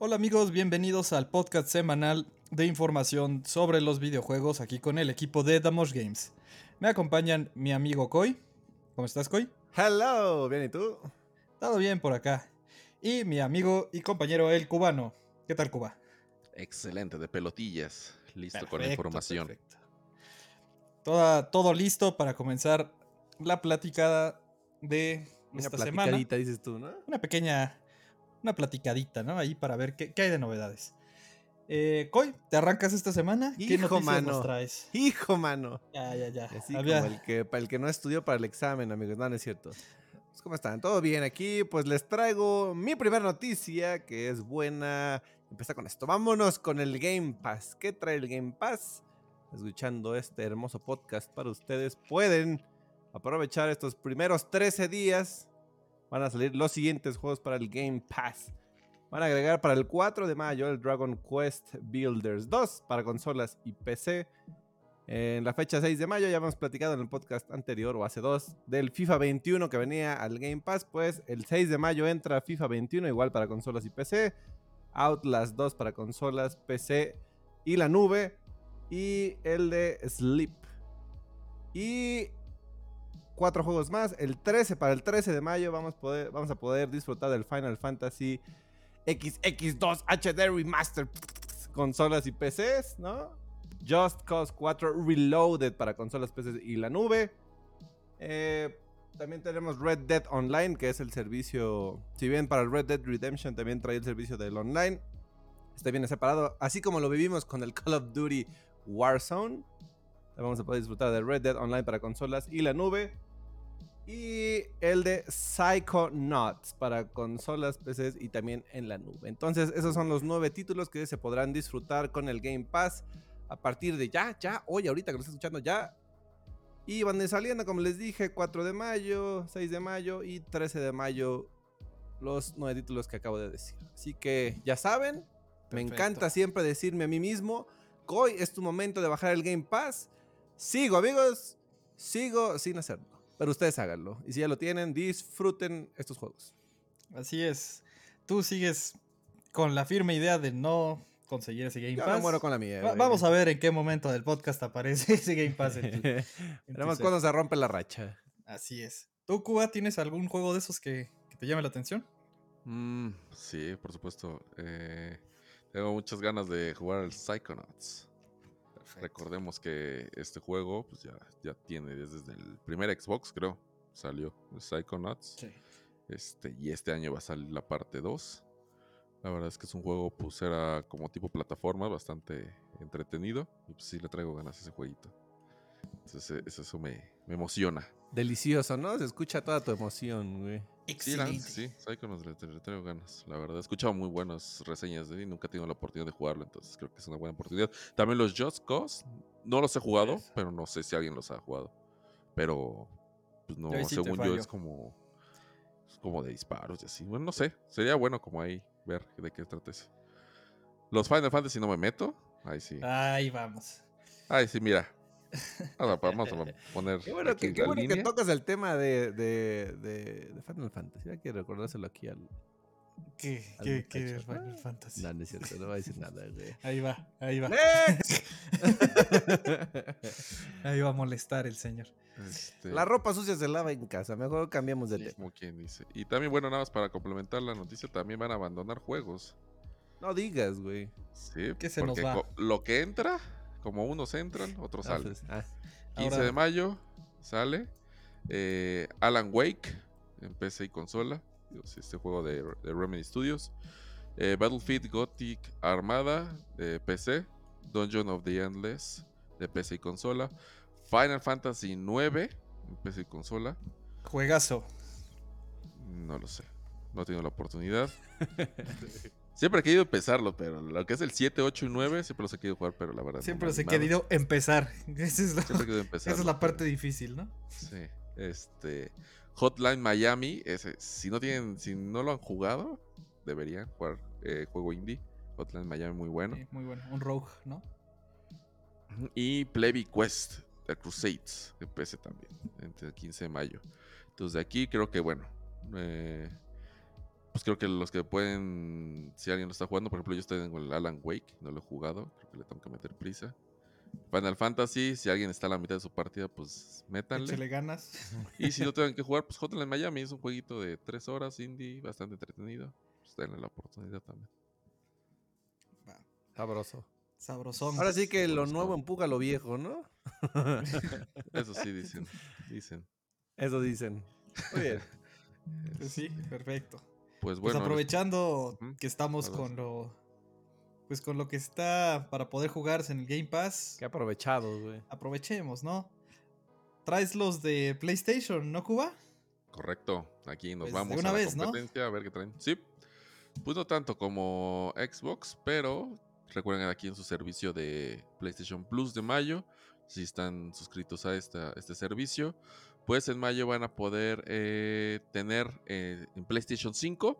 Hola amigos, bienvenidos al podcast semanal de información sobre los videojuegos aquí con el equipo de Damos Games. Me acompañan mi amigo Koi. ¿Cómo estás, Koi? Hello, bien, ¿y tú? Todo bien por acá. Y mi amigo y compañero el cubano. ¿Qué tal, Cuba? Excelente, de pelotillas. Listo con la información. Perfecto. Toda, todo listo para comenzar la platicada de esta semana. Una dices tú, ¿no? Una pequeña, una platicadita, ¿no? Ahí para ver qué, hay de novedades. Eh, Coy, ¿te arrancas esta semana? ¿Qué Hijo, mano. nos traes? Hijo, mano. Ya, ya, ya. Así como el que, el que no estudió para el examen, amigos. No, no es cierto. Pues, ¿Cómo están? ¿Todo bien aquí? Pues les traigo mi primera noticia, que es buena. Empieza con esto. Vámonos con el Game Pass. ¿Qué trae el Game Pass? Escuchando este hermoso podcast para ustedes, pueden aprovechar estos primeros 13 días. Van a salir los siguientes juegos para el Game Pass. Van a agregar para el 4 de mayo el Dragon Quest Builders 2 para consolas y PC. En la fecha 6 de mayo ya hemos platicado en el podcast anterior o hace dos del FIFA 21 que venía al Game Pass. Pues el 6 de mayo entra FIFA 21 igual para consolas y PC. Outlast 2 para consolas, PC y la nube. Y el de Sleep. Y cuatro juegos más. El 13, para el 13 de mayo vamos, a poder disfrutar del Final Fantasy XX2 HD Remaster. Consolas y PCs, ¿no? Just Cause 4 Reloaded para consolas, PCs y la nube. Eh, también tenemos Red Dead Online, que es el servicio. Si bien para el Red Dead Redemption también trae el servicio del online. Está bien separado. Así como lo vivimos con el Call of Duty Warzone. Vamos a poder disfrutar de Red Dead Online para consolas y la nube. Y el de Psychonauts para consolas, PCs y también en la nube. Entonces, esos son los nueve títulos que se podrán disfrutar con el Game Pass a partir de ya, ya, hoy, ahorita que lo estoy escuchando, ya. Y van saliendo, como les dije, 4 de mayo, 6 de mayo y 13 de mayo, los nueve títulos que acabo de decir. Así que ya saben, me encanta siempre decirme a mí mismo, hoy es tu momento de bajar el Game Pass. Sigo, amigos, sigo sin hacerlo. Pero ustedes háganlo. Y si ya lo tienen, disfruten estos juegos. Así es. Tú sigues con la firme idea de no conseguir ese Game Pass. Yo muero con la mía. vamos a ver en qué momento del podcast aparece ese Game Pass. Veremos cuándo se rompe la racha. Así es. ¿Tú, Cuba, tienes algún juego de esos que, te llame la atención? Mm, sí, por supuesto. Eh, tengo muchas ganas de jugar al Psychonauts. Recordemos que este juego pues ya, ya tiene desde el primer Xbox, creo, salió Psychonauts. Sí. Este, y este año va a salir la parte 2. La verdad es que es un juego, pues era como tipo plataforma, bastante entretenido. Y pues sí le traigo ganas a ese jueguito. Entonces e, eso me, me emociona. Delicioso, ¿no? Se escucha toda tu emoción, güey. Excelente. Sí, Psychonauts le, traigo ganas, la verdad. He escuchado muy buenas reseñas de él y nunca he tenido la oportunidad de jugarlo, entonces creo que es una buena oportunidad. También los Just Cause, no los he jugado, pero no sé si alguien los ha jugado. Pero, pues no, según yo es como, es como de disparos y así. Bueno, no sé, sería bueno como ahí ver de qué trata eso. Los Final Fantasy no me meto, ahí sí. Ahí vamos. Ahí sí, mira, Vamos a poner. Qué bueno, que, que, tocas el tema de, de, de, Final Fantasy. Hay que recordárselo aquí al. ¿Qué? ¿Qué, qué es Final Fantasy? No, no es cierto, no va a decir nada, güey. Ahí va, ahí va. ahí va a molestar el señor. Este... La ropa sucia se lava en casa, mejor cambiamos de tema. Como quien dice. Y también, bueno, nada más para complementar la noticia, también van a abandonar juegos. No digas, güey. Sí, ¿Qué se nos va? lo que entra como unos entran, otros ah, salen. 15 pues, ah. de mayo sale eh, Alan Wake en PC y consola. Este juego de, Remedy Studios. Eh, Battlefield Gothic Armada de PC. Dungeon of the Endless de PC y consola. Final Fantasy 9 en PC y consola. Juegazo. No lo sé. No he tenido la oportunidad. Siempre he querido empezarlo, pero lo que es el 7, 8 y 9, siempre los he querido jugar, pero la verdad. Siempre los he querido empezar. Esa es, esa es la parte difícil, ¿no? Sí. Este. Hotline Miami, ese, si no tienen, si no lo han jugado, deberían jugar eh, juego indie. Hotline Miami muy bueno. muy bueno. Un Rogue, ¿no? Y Plebby Quest, The Crusades, empecé también, entre el 15 de mayo. Entonces de aquí creo que bueno. Eh, pues creo que los que pueden, si alguien lo está jugando, por ejemplo, yo estoy en el Alan Wake, no lo he jugado, creo que le tengo que meter prisa. Final Fantasy, si alguien está a la mitad de su partida, pues métanle. Échale ganas. Y si no tienen que jugar, pues Hotline Miami es un jueguito de tres horas, indie, bastante entretenido. Pues denle la oportunidad también. Va, Sabroso. Sabrosón. Ahora sí que lo nuevo empuja lo viejo, ¿no? Eso sí dicen, dicen. Eso dicen. Muy bien. Pues sí, perfecto. Pues Pues bueno, aprovechando Ujú. que estamos con lo. Pues con lo que está para poder jugarse en el Game Pass. Qué aprovechados, güey. Aprovechemos, ¿no? Traes los de PlayStation, ¿no, Cuba? correcto. Aquí nos Pues, de vamos una a la vez, ¿no? competencia a ver qué traen. Sí. Pues no tanto como Xbox, pero recuerden aquí en su servicio de PlayStation Plus de mayo, si están suscritos a esta, este servicio, pues en mayo van a poder eh, tener eh, en PlayStation 5,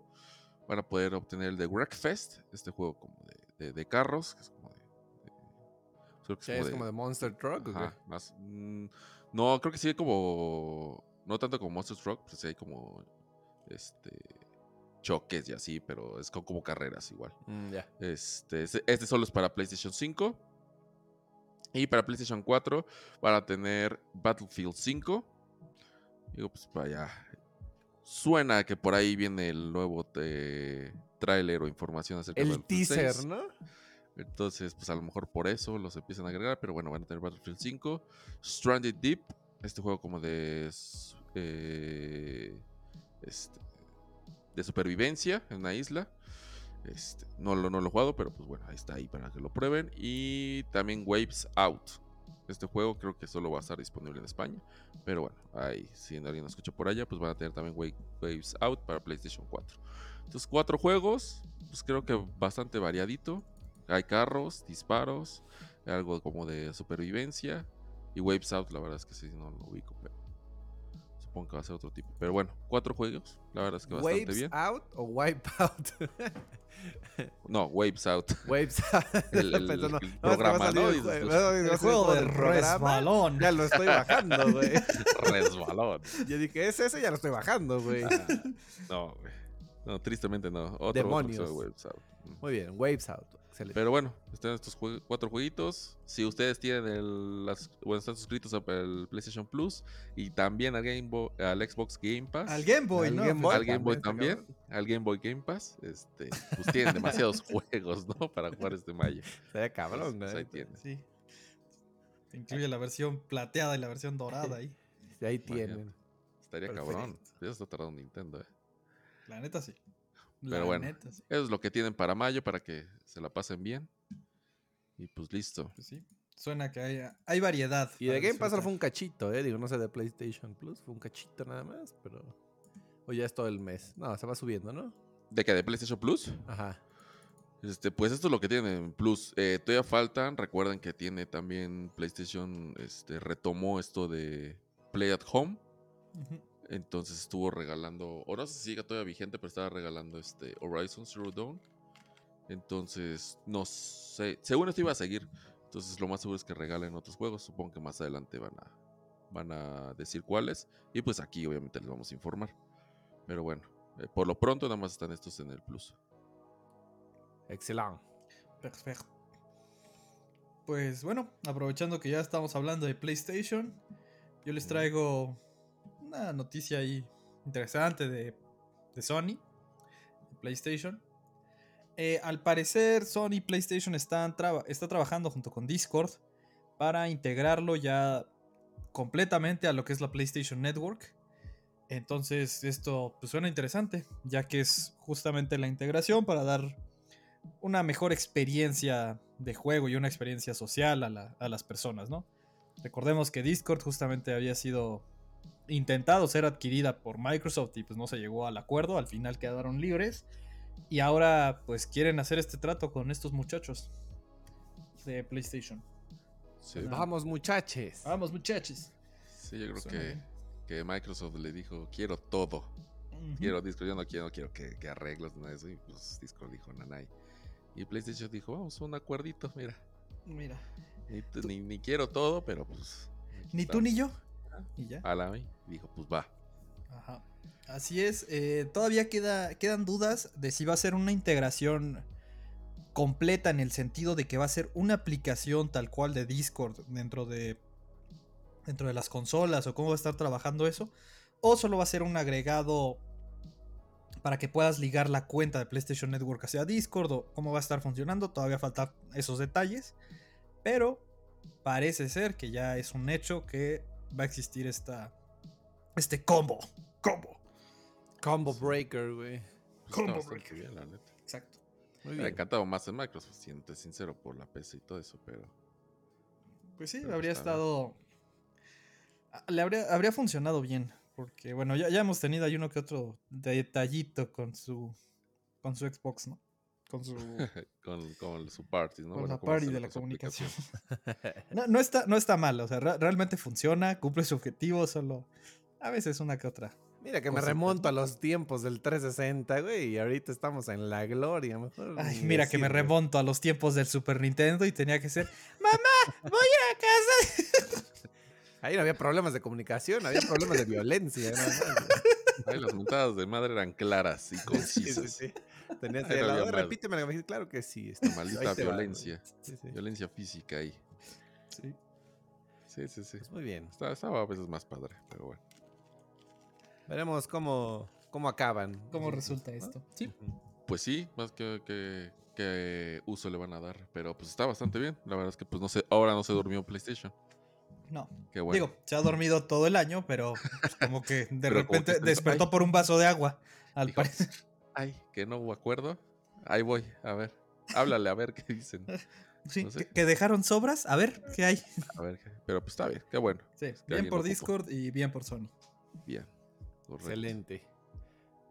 van a poder obtener el de Wreckfest, este juego como de, de- de carros, que es como de... es ¿Qué como es de- como de Monster Truck? o más. mm, no, creo que sí como. No tanto como Monster Truck, pues sí hay como. Este. Choques y así, pero es co- como carreras igual. Mm. Este, este este solo es para PlayStation 5. Y para PlayStation 4 van a tener Battlefield 5. Digo, pues vaya. Suena que por ahí viene el nuevo eh, tráiler o información acerca de El teaser, 6. ¿no? Entonces, pues a lo mejor por eso los empiezan a agregar, pero bueno, van a tener Battlefield 5. Stranded Deep, este juego como de. eh, este, de supervivencia en una isla. Este, no, lo, no lo he jugado, pero pues bueno, ahí está ahí para que lo prueben. Y también Waves Out. Este juego creo que solo va a estar disponible en España. Pero bueno, ahí, si alguien nos escucha por allá, pues van a tener también Wa- Waves Out para PlayStation 4. Entonces, cuatro juegos, pues creo que bastante variadito. Hay carros, disparos, algo como de supervivencia. Y Waves Out, la verdad es que sí, no lo ubico, pero supongo que va a ser otro tipo. Pero bueno, cuatro juegos, la verdad es que bastante ¿Waves bien. out o wipe out? No, Waves Out. Waves out. El- el- Pensando, el "No, es que va a programa, salir ¿no? el Dices jue- tú. va a salir El el juego de resbalón. Ya lo estoy bajando, güey. Resbalón. Yo dije, es ese, ya lo estoy bajando, güey. Ah, no, güey. No, tristemente no. Otro, Demonios. Waves Out. Muy bien, Waves out. Excelente. Pero bueno, están estos jue- cuatro jueguitos. Si ustedes tienen el, las, bueno, están suscritos al PlayStation Plus y también al, Game Bo- al Xbox Game Pass. Al Game Boy, Al ¿no? Game Boy. al Game Boy también, al Game Boy Game Pass, este, pues tienen demasiados juegos, ¿no? Para jugar este mayo. Sería cabrón, Pues, ahí güey. tienen. Sí. Incluye la versión plateada y la versión dorada ahí. Y ahí tienen. Estaría Perfecto. cabrón. Ya está tardando Nintendo, ¿eh? La neta sí. Pero bueno. neta sí. Eso es lo que tienen para mayo, para que se la pasen bien. Y pues listo. Pues sí. Suena que hay, hay variedad. Y de Game Pass fue un cachito, ¿eh? Digo, no sé de PlayStation Plus, fue un cachito nada más, pero. O ya es todo el mes. No, se va subiendo, ¿no? ¿De qué? ¿De PlayStation Plus? Ajá. Este, pues esto es lo que tienen Plus. Eh, todavía faltan. Recuerden que tiene también PlayStation. Este, retomó esto de Play at Home. Ujú. Entonces estuvo regalando. O no sé si sigue todavía vigente, pero estaba regalando este Horizon Zero Dawn. Entonces, no sé. Según esto iba a seguir. Entonces, lo más seguro es que regalen otros juegos. Supongo que más adelante van a, van a decir cuáles. Y pues aquí, obviamente, les vamos a informar. Pero bueno, eh, por lo pronto, nada más están estos en el Plus. Excelente. Perfecto. Pues bueno, aprovechando que ya estamos hablando de PlayStation, yo les traigo una noticia ahí interesante de, Sony, de PlayStation. Eh, al parecer, Sony PlayStation están traba- está trabajando junto con Discord para integrarlo ya completamente a lo que es la PlayStation Network. Entonces, esto pues, suena interesante, ya que es justamente la integración para dar una mejor experiencia de juego y una experiencia social a, a las personas, ¿no? Recordemos que Discord justamente había sido intentado ser adquirida por Microsoft y pues no se llegó al acuerdo, al final quedaron libres y ahora pues quieren hacer este trato con estos muchachos de PlayStation. Sí. Vamos, muchachos. Vamos muchachos. sí, yo creo que, que Microsoft le dijo: Quiero todo. Quiero Discord, yo no quiero, no quiero que, que arreglos nada de eso. Y pues Discord dijo: Nanay. Y PlayStation dijo: Vamos, un acuerdito, mira. Mira, Ni, ni, ni quiero todo, pero pues. ni tú ni estamos". Y ya. A la y dijo: Pues va. Ajá. Así es. eh, todavía queda, quedan dudas de si va a ser una integración completa en el sentido de que va a ser una aplicación tal cual de Discord dentro de dentro de las consolas o cómo va a estar trabajando eso o solo va a ser un agregado para que puedas ligar la cuenta de PlayStation Network hacia Discord o cómo va a estar funcionando. Todavía faltan esos detalles, pero parece ser que ya es un hecho que va a existir esta este combo, combo. Combo Breaker, güey. Combo breaker. bien, la neta. Exacto. Muy Me ha encantado más en Microsoft, siento sincero, por la PC y todo eso, pero Pues sí, Pero habría bien. estado. ah, Le habría, habría funcionado bien. Porque, bueno, ya, ya hemos tenido ahí uno que otro detallito con su. con su Xbox, ¿no? Con su. con, con su party, ¿no? con Bueno, la party de la comunicación. no, no está, no está mal, o sea, re- realmente funciona, cumple su objetivo, solo. A veces una que otra. Mira que me remonto ¿no? a los tiempos del 360, güey, y ahorita estamos en la gloria, mejor. Ay, ni mira que me remonto a los tiempos del Super Nintendo y tenía que ser. ¡Mamá! ¡Voy a casa! Ahí no había problemas de comunicación, había problemas de violencia. Ay, las mentadas de madre eran claras y Sí, sí, concisas. sí. Tenías no lado, repíteme, me dijiste, claro que sí. La maldita va, violencia. Sí, sí. Violencia física ahí. Sí. Sí, sí, sí. Pues muy bien. Estaba, estaba a veces más padre, pero bueno. Veremos cómo, cómo acaban. ¿Cómo resulta esto? Sí. Pues sí, más que, que, que uso le van a dar. Pero pues está bastante bien. La verdad es que pues no sé, ahora no se durmió PlayStation. No. Qué bueno. Digo, se ha dormido todo el año, pero pues, como que de repente despertó por un vaso de agua, al Dijo, parecer. Ay, que no hubo acuerdo. Ahí voy, a ver. Háblale a ver qué dicen. Sí, no sé. que, que dejaron sobras, a ver qué hay. A ver, qué- pero pues está bien, qué bueno. Sí, que bien por. Discord y bien por Sony. Bien. correcto. Excelente.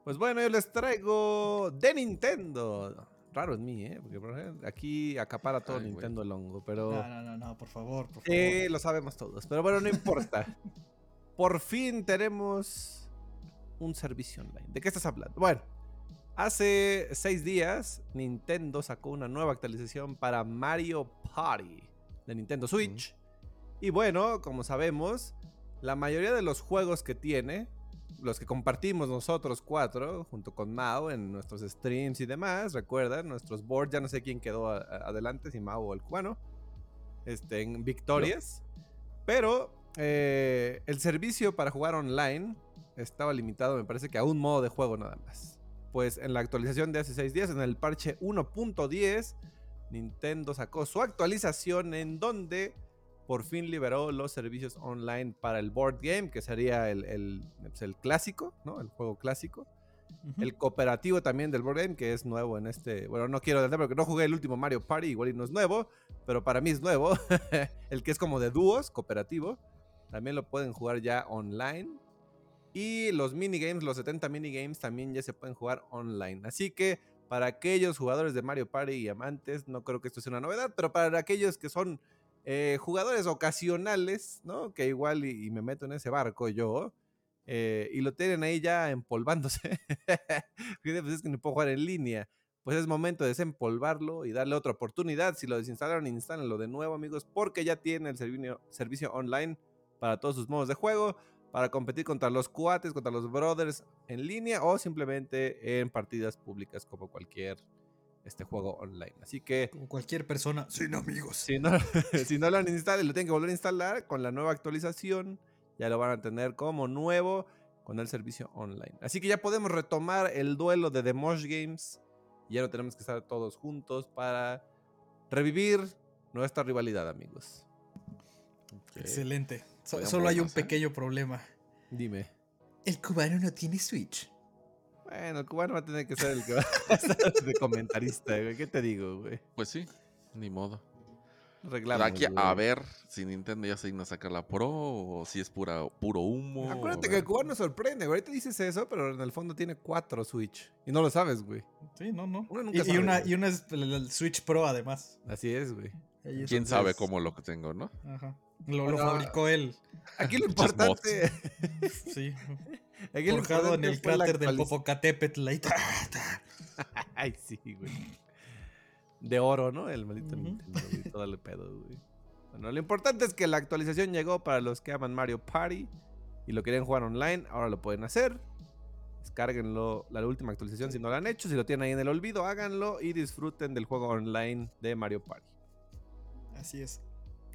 Pues bueno, yo les traigo de Nintendo. Raro en mí, ¿eh? Porque por ejemplo, aquí acapara todo Ay. Nintendo el hongo, pero... No, no, no, no, por favor, por favor. Eh, lo sabemos todos, pero bueno, no importa. Por fin tenemos un servicio online. ¿De qué estás hablando? Bueno, hace seis días Nintendo sacó una nueva actualización para Mario Party de Nintendo Switch. Y bueno, como sabemos, la mayoría de los juegos que tiene, los que compartimos nosotros cuatro, junto con Mao en nuestros streams y demás, recuerdan, nuestros boards, ya no sé quién quedó adelante, si Mao o el cubano, este, en victorias. Pero eh, el servicio para jugar online estaba limitado, me parece que a un modo de juego nada más. Pues en la actualización de hace seis días, en el parche 1.10, Nintendo sacó su actualización en donde por fin liberó los servicios online para el board game, que sería el, el- pues, el clásico, ¿no? El juego clásico. El cooperativo también del board game, que es nuevo en este. Bueno, no quiero decir porque no jugué el último Mario Party, igual y no es nuevo, pero para mí es nuevo. el que es como de dúos, cooperativo. También lo pueden jugar ya online. Y los minigames, los 70 minigames, también ya se pueden jugar online. Así que para aquellos jugadores de Mario Party y amantes, no creo que esto sea una novedad, pero para aquellos que son eh, jugadores ocasionales, ¿no? Que igual y, me meto en ese barco yo. eh, y lo tienen ahí ya empolvándose. Pues es que no puedo jugar en línea. Pues es momento de desempolvarlo y darle otra oportunidad. Si lo desinstalaron, instálenlo de nuevo, amigos, porque ya tiene el servicio, servicio online para todos sus modos de juego, para competir contra los cuates, contra los brothers en línea o simplemente en partidas públicas como cualquier este juego online. Así que Como cualquier persona sin amigos. si no, si no lo han instalado y lo tienen que volver a instalar con la nueva actualización, ya lo van a tener como nuevo con el servicio online. Así que ya podemos retomar el duelo de The Mosh Games. y Ya no tenemos que estar todos juntos para revivir nuestra rivalidad, amigos. Excelente. So- solo hay un pequeño problema. Dime. El cubano no tiene Switch. Bueno, el cubano va a tener que ser el que va a estar de comentarista, güey. ¿Qué te digo, güey? Pues sí, ni modo. Arreglamos, Aquí a ver si Nintendo ya se digna a sacar la Pro o si es pura, puro humo. Acuérdate que el cubano sorprende, güey. Ahorita dices eso, pero en el fondo tiene cuatro Switch. Y no lo sabes, güey. Sí, no, no. Uno nunca Y, y sabe, una, güey. y una es el, Switch Pro, además. Así es, güey. ¿Quién sabe cómo lo que tengo, no? Ajá. Lo, fabricó él. Aquí lo importante. Sí. aquí lo Forjado en el la cráter del Popocatépetl. ahí ta, ta. Ay, sí, güey. De oro, ¿no? El maldito Ujú. Nintendo, güey. Todo el pedo, güey. Bueno, lo importante es que la actualización llegó para los que aman Mario Party. y lo quieren jugar online, ahora lo pueden hacer. Descárguenlo, la última actualización si no lo han hecho. Si lo tienen ahí en el olvido, háganlo y disfruten del juego online de Mario Party. Así es.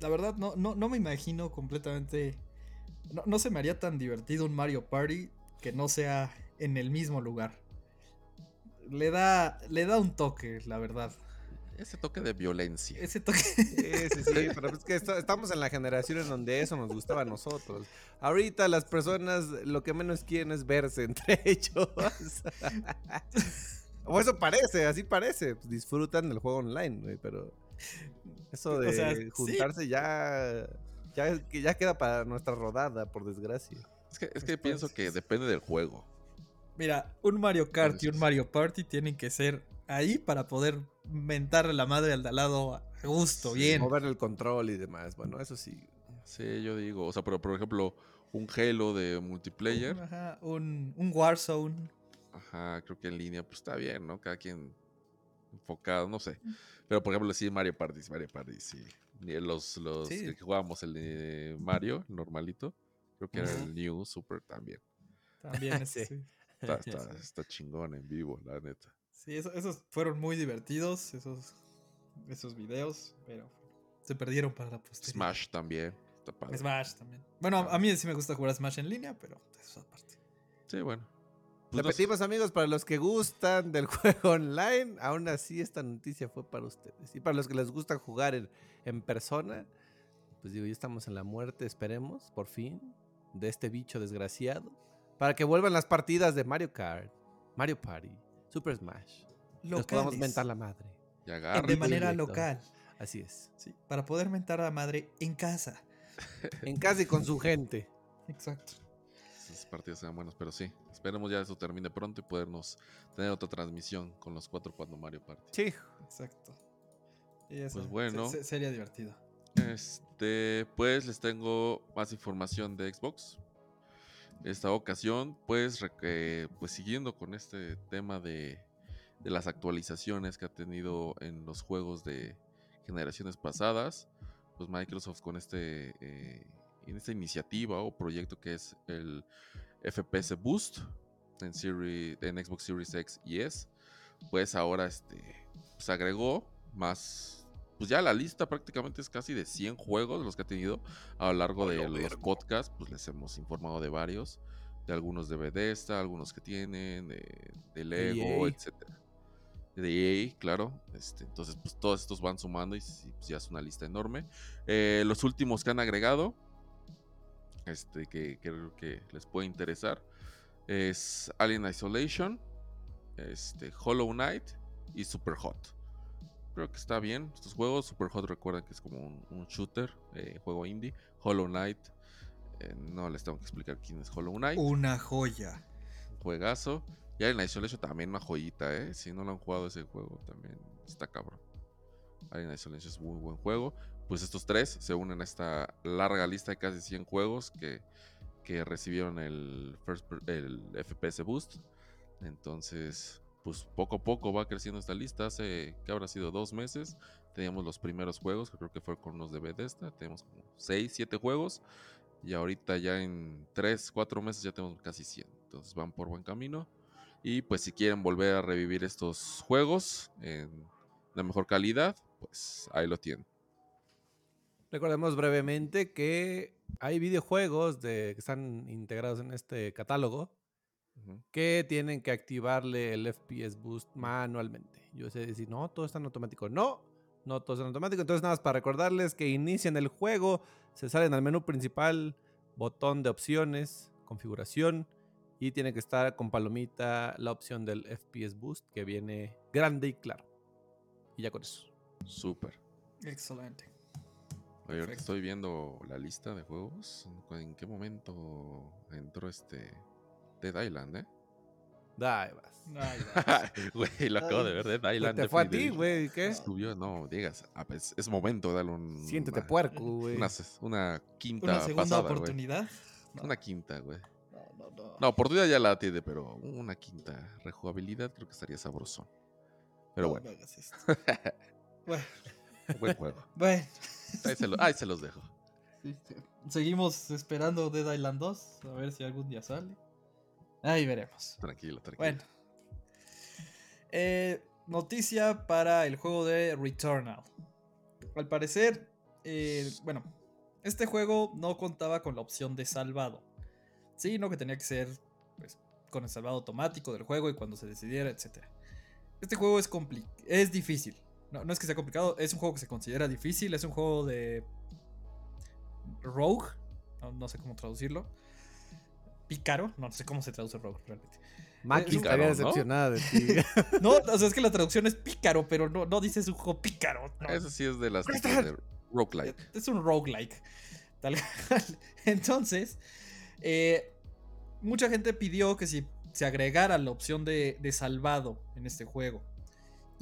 La verdad, no, no, no me imagino completamente. No, no se me haría tan divertido un Mario Party que no sea en el mismo lugar. Le da, le da un toque, la verdad. Ese toque de violencia. Ese toque. Sí, sí, sí, pero es que esto- estamos en la generación en donde eso nos gustaba a nosotros. Ahorita las personas lo que menos quieren es verse entre ellos. o eso parece, así parece. Pues disfrutan del juego online, güey, pero eso O de sea, sí. juntarse ya, ya, que ya queda para nuestra rodada, por desgracia. Es que, es que Después, pienso que depende del juego. Mira, un Mario Kart y un Mario Party tienen que ser ahí para poder mentarle la madre al de al lado a gusto, Sí, bien. Mover el control y demás. Bueno, eso sí. Sí, yo digo. O sea, pero por ejemplo, un Halo de multiplayer. Ajá, un, un Warzone. Ajá, creo que en línea, pues está bien, ¿no? Cada quien enfocado, no sé. Pero por ejemplo, sí, Mario Party, Mario Party, sí. Los, los Sí. que jugábamos el de Mario, el normalito. Creo que era el New Super también. También, Sí. sí. Está, está, está chingón en vivo, la neta. Sí, eso- esos fueron muy divertidos, esos, esos videos, pero se perdieron para la posteridad. Smash también. Está padre. Smash también. Bueno, a, a mí sí me gusta jugar a Smash en línea, pero eso aparte. Sí, bueno. Pues. Repetimos, amigos, para los que gustan del juego online, aún así esta noticia fue para ustedes. Y para los que les gusta jugar en, en persona, pues digo, ya estamos en la muerte, esperemos, por fin, de este bicho desgraciado. Para que vuelvan las partidas de Mario Kart, Mario Party, Super Smash. Nos podamos Locales, mentar la madre. Y de manera directo. local. Así es. Sí, para poder mentar a la madre en casa. En casa y con su gente. Exacto. Esas partidas sean buenas, pero sí. Esperemos ya eso termine pronto y podernos tener otra transmisión con los cuatro cuando Mario Party. Sí. Exacto. Y eso Pues bueno. se- se- sería divertido. Este, pues les tengo más información de Xbox. Esta ocasión, pues, eh, pues siguiendo con este tema de, de las actualizaciones que ha tenido en los juegos de generaciones pasadas, pues Microsoft con este, eh, en esta iniciativa o proyecto que es el FPS Boost en, Series- en Xbox Series X y S, pues ahora este, pues agregó más pues ya la lista prácticamente es casi de 100 juegos los que ha tenido a lo largo de los podcasts, pues les hemos informado de varios, de algunos de Bethesda, algunos que tienen, de, de Lego, EA. etcétera. De EA, claro. Este, entonces, pues todos estos van sumando y pues, ya es una lista enorme. Eh, los últimos que han agregado, este, que creo que les puede interesar, es Alien Isolation, este, Hollow Knight y Super Hot. Creo que está bien. Estos juegos, Super Hot recuerden que es como un, un shooter, eh, juego indie. Hollow Knight, eh, no les tengo que explicar quién es Hollow Knight. Una joya. Juegazo. Y Alien Isolation también una joyita, ¿eh? Si no lo han jugado ese juego, también está cabrón. Alien Isolation es muy buen juego. Pues estos tres se unen a esta larga lista de casi 100 juegos que, que recibieron el, FPS Boost. Entonces, pues poco a poco va creciendo esta lista. Hace que habrá sido dos meses. Teníamos los primeros juegos, creo que fue con los de Bethesda. Tenemos como 6, 7 juegos. Y ahorita ya en 3, 4 meses ya tenemos casi 100. Entonces van por buen camino. Y pues si quieren volver a revivir estos juegos en la mejor calidad, pues ahí lo tienen. Recordemos brevemente que hay videojuegos de, que están integrados en este catálogo Ujú. que tienen que activarle el FPS Boost manualmente. Yo sé decir, no, todo está en automático. No, no todo está en automático. Entonces, nada más para recordarles que inician el juego, se salen al menú principal, botón de opciones, configuración, y tiene que estar con palomita la opción del FPS Boost que viene grande y claro. Y ya con eso. Súper. Excelente. Ahorita estoy viendo la lista de juegos. ¿En qué momento entró este Dead Island, eh? Da, ahí vas. Ay, va. Güey, lo acabo de ver, Dead Island. te fue a ti, güey, ¿qué? Subió, no, digas. ah, pues, es momento de darle un. Siéntete una- puerco, güey. Una, una quinta Una segunda pasada, oportunidad. No, Una quinta, güey. no, no, no. No, oportunidad ya la tiene, pero una quinta rejugabilidad creo que estaría sabrosón. Pero No bueno, me hagas esto. bueno, buen juego. bueno. Ahí se, lo- ahí se los dejo. sí, sí. Seguimos esperando Dead Island 2. A ver si algún día sale. Ahí veremos. Tranquilo, tranquilo. Bueno. Eh, noticia para el juego de Returnal. Al parecer, eh, bueno, este juego no contaba con la opción de salvado. Sino que tenía que ser pues, con el salvado automático del juego y cuando se decidiera, etc. Este juego es, es difícil. No, no es que sea complicado, es un juego que se considera difícil. Es un juego de rogue. No, no sé cómo traducirlo. Pícaro. No, sé cómo se traduce rogue realmente. Maki estaría ¿no? decepcionada de ti. No, o sea, es que la traducción es pícaro, pero no, no dice es un juego pícaro. no. Eso sí es de las de roguelike. Es un roguelike. Tal cual. Entonces, eh, mucha gente pidió que si se agregara la opción de, de salvado en este juego.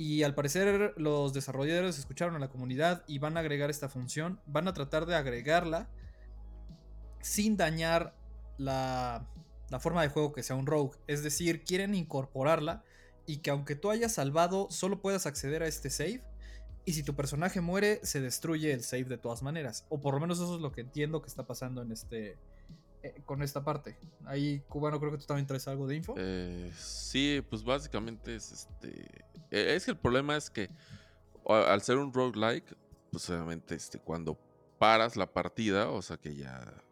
Y al parecer los desarrolladores escucharon a la comunidad y van a agregar esta función. Van a tratar de agregarla sin dañar la, forma de juego que sea un rogue. Es decir, quieren incorporarla y que aunque tú hayas salvado, solo puedas acceder a este save. Y si tu personaje muere, se destruye el save de todas maneras. O por lo menos eso es lo que entiendo que está pasando en este. Eh, con esta parte. Ahí, Cubano, creo que tú también traes algo de info. Eh, sí, pues básicamente es este. eh, Es que el problema es que al ser un roguelike, pues obviamente este, cuando paras la partida, o sea que ya.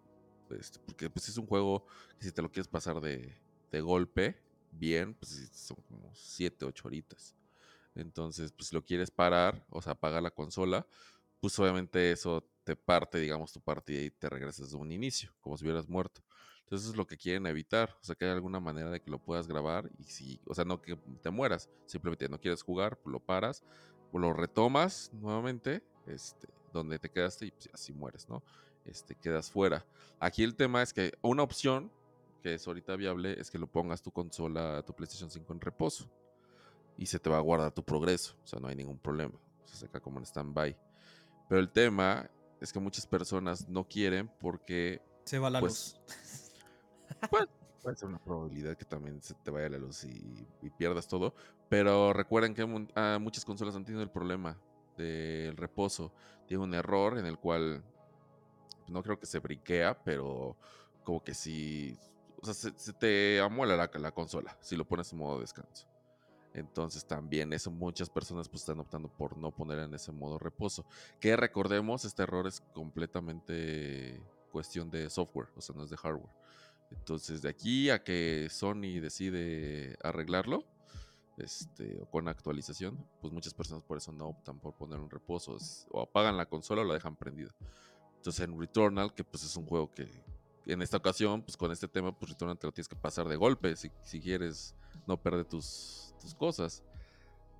este, porque pues es un juego que si te lo quieres pasar de, de golpe, bien, pues son como 7, 8 horitas. Entonces, pues si lo quieres parar, o sea, apagar la consola, pues obviamente eso te parte, digamos, tu partida y te regresas de un inicio, como si hubieras muerto. Entonces eso es lo que quieren evitar, o sea, que haya alguna manera de que lo puedas grabar y si, o sea, no que te mueras, simplemente no quieres jugar, pues lo paras, lo retomas nuevamente, este, donde te quedaste y pues, así mueres, ¿no? Este, quedas fuera. Aquí el tema es que una opción que es ahorita viable es que lo pongas tu consola, tu PlayStation 5 en reposo y se te va a guardar tu progreso, o sea, no hay ningún problema, se saca como en stand-by. Pero el tema es que muchas personas no quieren porque Se va la pues, luz. puede ser una probabilidad que también se te vaya la luz y, y pierdas todo. Pero recuerden que ah, muchas consolas han tenido el problema del reposo. Tiene un error en el cual no creo que se briquea, pero como que sí. O sea, se, se te amuela la, la consola si lo pones en modo descanso. Entonces también eso muchas personas pues están optando por no poner en ese modo reposo. Que recordemos, este error es completamente cuestión de software, o sea, no es de hardware. Entonces, de aquí a que Sony decide arreglarlo, este, o con actualización, pues muchas personas por eso no optan por poner un reposo, o apagan la consola o la dejan prendida. Entonces, en Returnal, que pues es un juego que en esta ocasión, pues con este tema, pues Returnal te lo tienes que pasar de golpe si, si quieres no perder tus, tus cosas.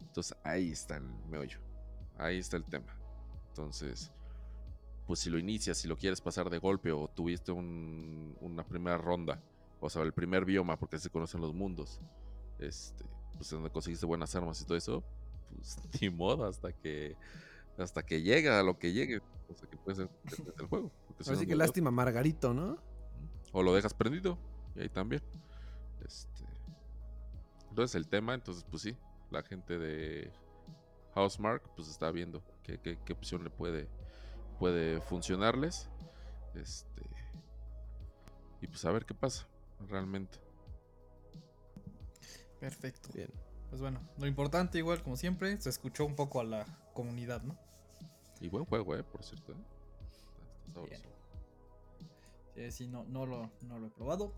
Entonces, ahí está el meollo. Ahí está el tema. Entonces, pues si lo inicias, si lo quieres pasar de golpe o tuviste un- una primera ronda, o sea, el primer bioma, porque así se conocen los mundos, este, pues donde conseguiste buenas armas y todo eso, pues ni modo hasta que hasta que llega a lo que llegue, o sea, que puede ser depende del juego. Así que lástima Margarito, ¿no? o lo dejas prendido, y ahí también. Este, entonces el tema, entonces pues sí, la gente de Housemark pues está viendo qué, qué, qué opción le puede, puede funcionarles. Este, y pues a ver qué pasa realmente. Perfecto. Bien. Pues bueno, lo importante, igual como siempre, se escuchó un poco a la comunidad, ¿no? Y buen juego, eh, por cierto. eh. Está Bien. Sí, sí, no, no, lo, no lo he probado.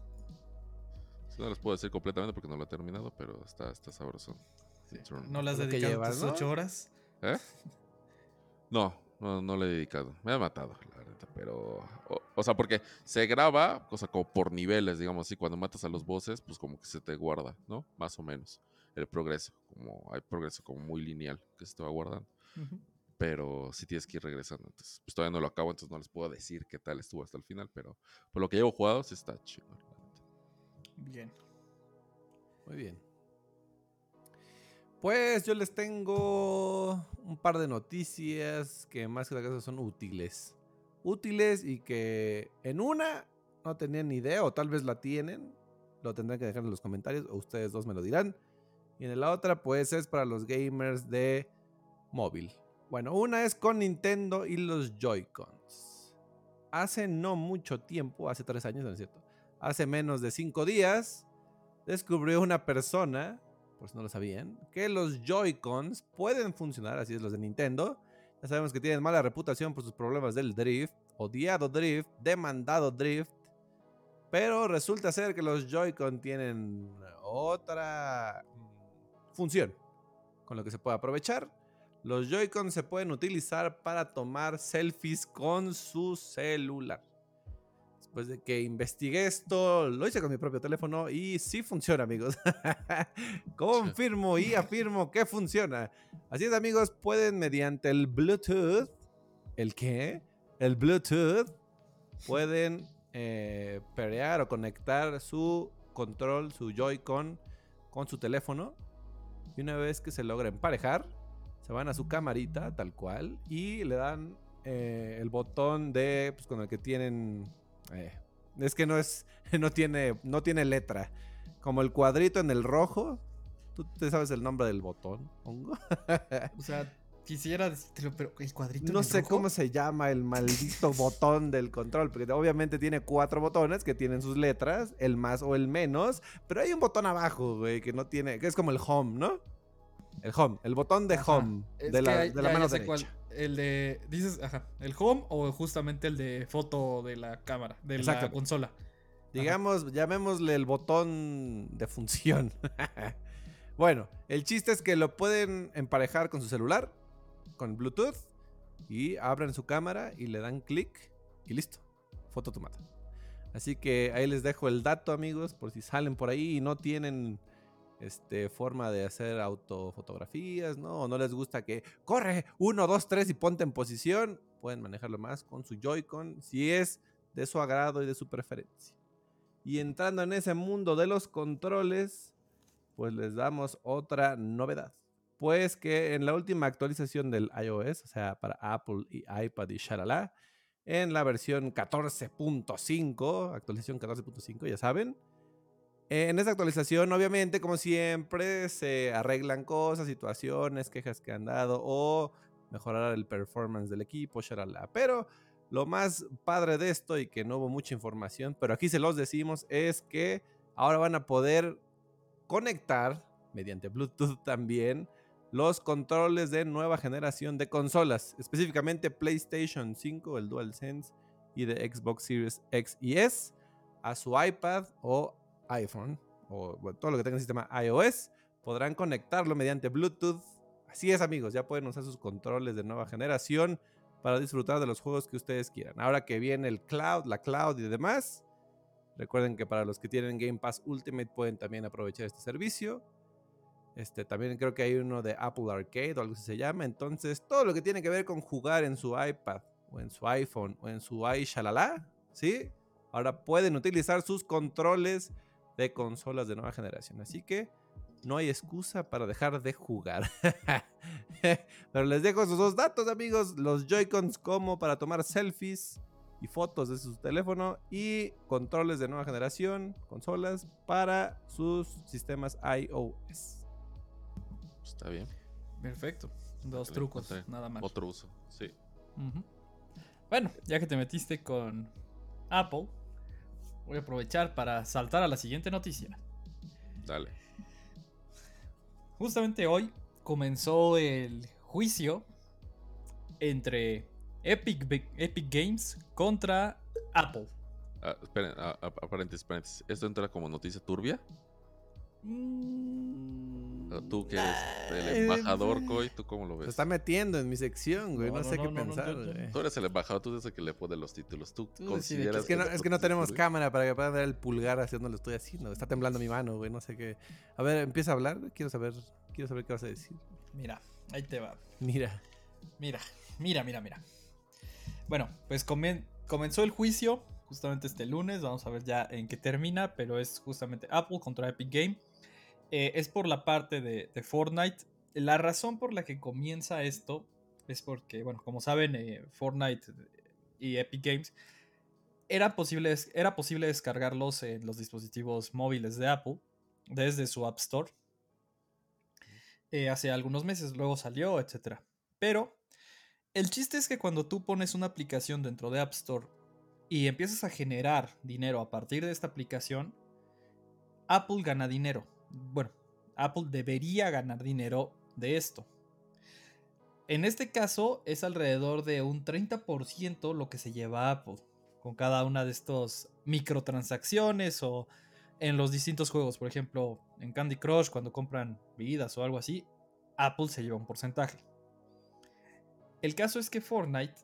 Sí, no les puedo decir completamente porque no lo he terminado, pero está, está sabroso. Sí. No le has dedicado llevas, tus ¿no? ocho horas. ¿Eh? No, no, no le he dedicado. Me ha matado, la neta. Pero. O, o sea, porque se graba, o sea, como por niveles, digamos así. Cuando matas a los bosses, pues como que se te guarda, ¿no? Más o menos. El progreso. Como hay progreso como muy lineal que se te va guardando. Ujú. Pero sí tienes que ir regresando. Entonces, pues todavía no lo acabo, entonces no les puedo decir qué tal estuvo hasta el final. Pero por lo que llevo jugado, sí está chido. Bien. Muy bien. Pues yo les tengo un par de noticias que más que la cosa son útiles. Útiles y que en una no tenían ni idea o tal vez la tienen. Lo tendrán que dejar en los comentarios o ustedes dos me lo dirán. Y en la otra pues es para los gamers de móvil. Bueno, una es con Nintendo y los Joy-Cons. hace no mucho tiempo, hace tres años, ¿no es cierto? Hace menos de cinco días, descubrió una persona, por si no lo sabían, que los Joy-Cons pueden funcionar, así es los de Nintendo. Ya sabemos que tienen mala reputación por sus problemas del drift, odiado drift, demandado drift. Pero resulta ser que los Joy-Con tienen otra mm, función con lo que se puede aprovechar. Los Joy-Con se pueden utilizar para tomar selfies con su celular. Después de que investigué esto, lo hice con mi propio teléfono y sí funciona, amigos. Confirmo y afirmo que funciona. Así es, amigos, pueden mediante el Bluetooth, ¿el qué? El Bluetooth, pueden eh, perear o conectar su control, su Joy-Con con su teléfono. Y una vez que se logra emparejar, se van a su camarita, tal cual, y le dan eh, el botón de, pues, con el que tienen, eh, es que no es, no tiene, no tiene letra, como el cuadrito en el rojo. ¿Tú te sabes el nombre del botón, hongo? o sea, quisiera decirlo, pero el cuadrito. No sé cómo se llama el maldito botón del control, porque obviamente tiene cuatro botones que tienen sus letras, el más o el menos, pero hay un botón abajo, güey, que no tiene, que es como el home, ¿no? El home, el botón de home de la, de la mano derecha. El de, dices, ajá, el home o justamente el de foto de la cámara, de la consola. Digamos, llamémosle el botón de función. bueno, el chiste es que lo pueden emparejar con su celular, con Bluetooth, y abren su cámara y le dan clic y listo, foto tomada. Así que ahí les dejo el dato, amigos, por si salen por ahí y no tienen este, forma de hacer autofotografías, ¿no? O no les gusta que corre, uno, dos, tres y ponte en posición. Pueden manejarlo más con su Joy-Con si es de su agrado y de su preferencia. Y entrando en ese mundo de los controles, pues les damos otra novedad. Pues que en la última actualización del iOS, o sea, para Apple y iPad y shalala, en la versión 14.5, actualización 14.5, ya saben, en esta actualización, obviamente, como siempre, se arreglan cosas, situaciones, quejas que han dado o mejorar el performance del equipo, shalala. Pero lo más padre de esto y que no hubo mucha información, pero aquí se los decimos, es que ahora van a poder conectar mediante Bluetooth también los controles de nueva generación de consolas, específicamente PlayStation 5, el DualSense y de Xbox Series X y S a su iPad o iPhone o todo lo que tenga el sistema iOS, podrán conectarlo mediante Bluetooth. Así es amigos, ya pueden usar sus controles de nueva generación para disfrutar de los juegos que ustedes quieran. Ahora que viene el cloud, la cloud y demás, recuerden que para los que tienen Game Pass Ultimate pueden también aprovechar este servicio. Este, también creo que hay uno de Apple Arcade o algo así se llama. Entonces, todo lo que tiene que ver con jugar en su iPad o en su iPhone o en su iShalala, ¿sí? Ahora pueden utilizar sus controles de consolas de nueva generación. Así que no hay excusa para dejar de jugar. Pero les dejo esos dos datos, amigos. Los Joy-Cons como para tomar selfies y fotos de su teléfono y controles de nueva generación, consolas para sus sistemas iOS. Está bien. Perfecto. Dos trucos, nada más. Otro uso, sí. Bueno, ya que te metiste con Apple, voy a aprovechar para saltar a la siguiente noticia. Dale. Justamente hoy comenzó el juicio entre Epic, Epic Games contra Apple. Ah, esperen, ah, ah, paréntesis, ¿Esto entra como noticia turbia? Mm, tú que eres el embajador, Coy, ¿tú cómo lo ves? Se está metiendo en mi sección, güey. No, sé qué pensar. Tú eres el embajador, tú eres el que le pone los títulos. Tú, consideras es que, no, es que no tenemos cámara para que puedan ver el pulgar haciendo lo estoy haciendo. Está temblando mi mano, güey. No sé qué. A ver, empieza a hablar. Quiero saber, quiero saber qué vas a decir. Mira, ahí te va. Mira. Mira, mira, mira, mira. Bueno, pues comenzó el juicio justamente este lunes. Vamos a ver ya en qué termina, pero es justamente Apple contra Epic Game. Eh, es por la parte de, Fortnite. La razón por la que comienza esto es porque, bueno, como saben, eh, Fortnite y Epic Games era posible, era posible descargarlos en los dispositivos móviles de Apple desde su App Store eh, hace algunos meses, luego salió, etc. Pero el chiste es que cuando tú pones una aplicación dentro de App Store y empiezas a generar dinero a partir de esta aplicación, Apple gana dinero. Bueno, Apple debería ganar dinero de esto. En este caso es alrededor de un 30% lo que se lleva Apple con cada una de estas microtransacciones o en los distintos juegos. Por ejemplo, en Candy Crush cuando compran vidas o algo así, Apple se lleva un porcentaje. El caso es que Fortnite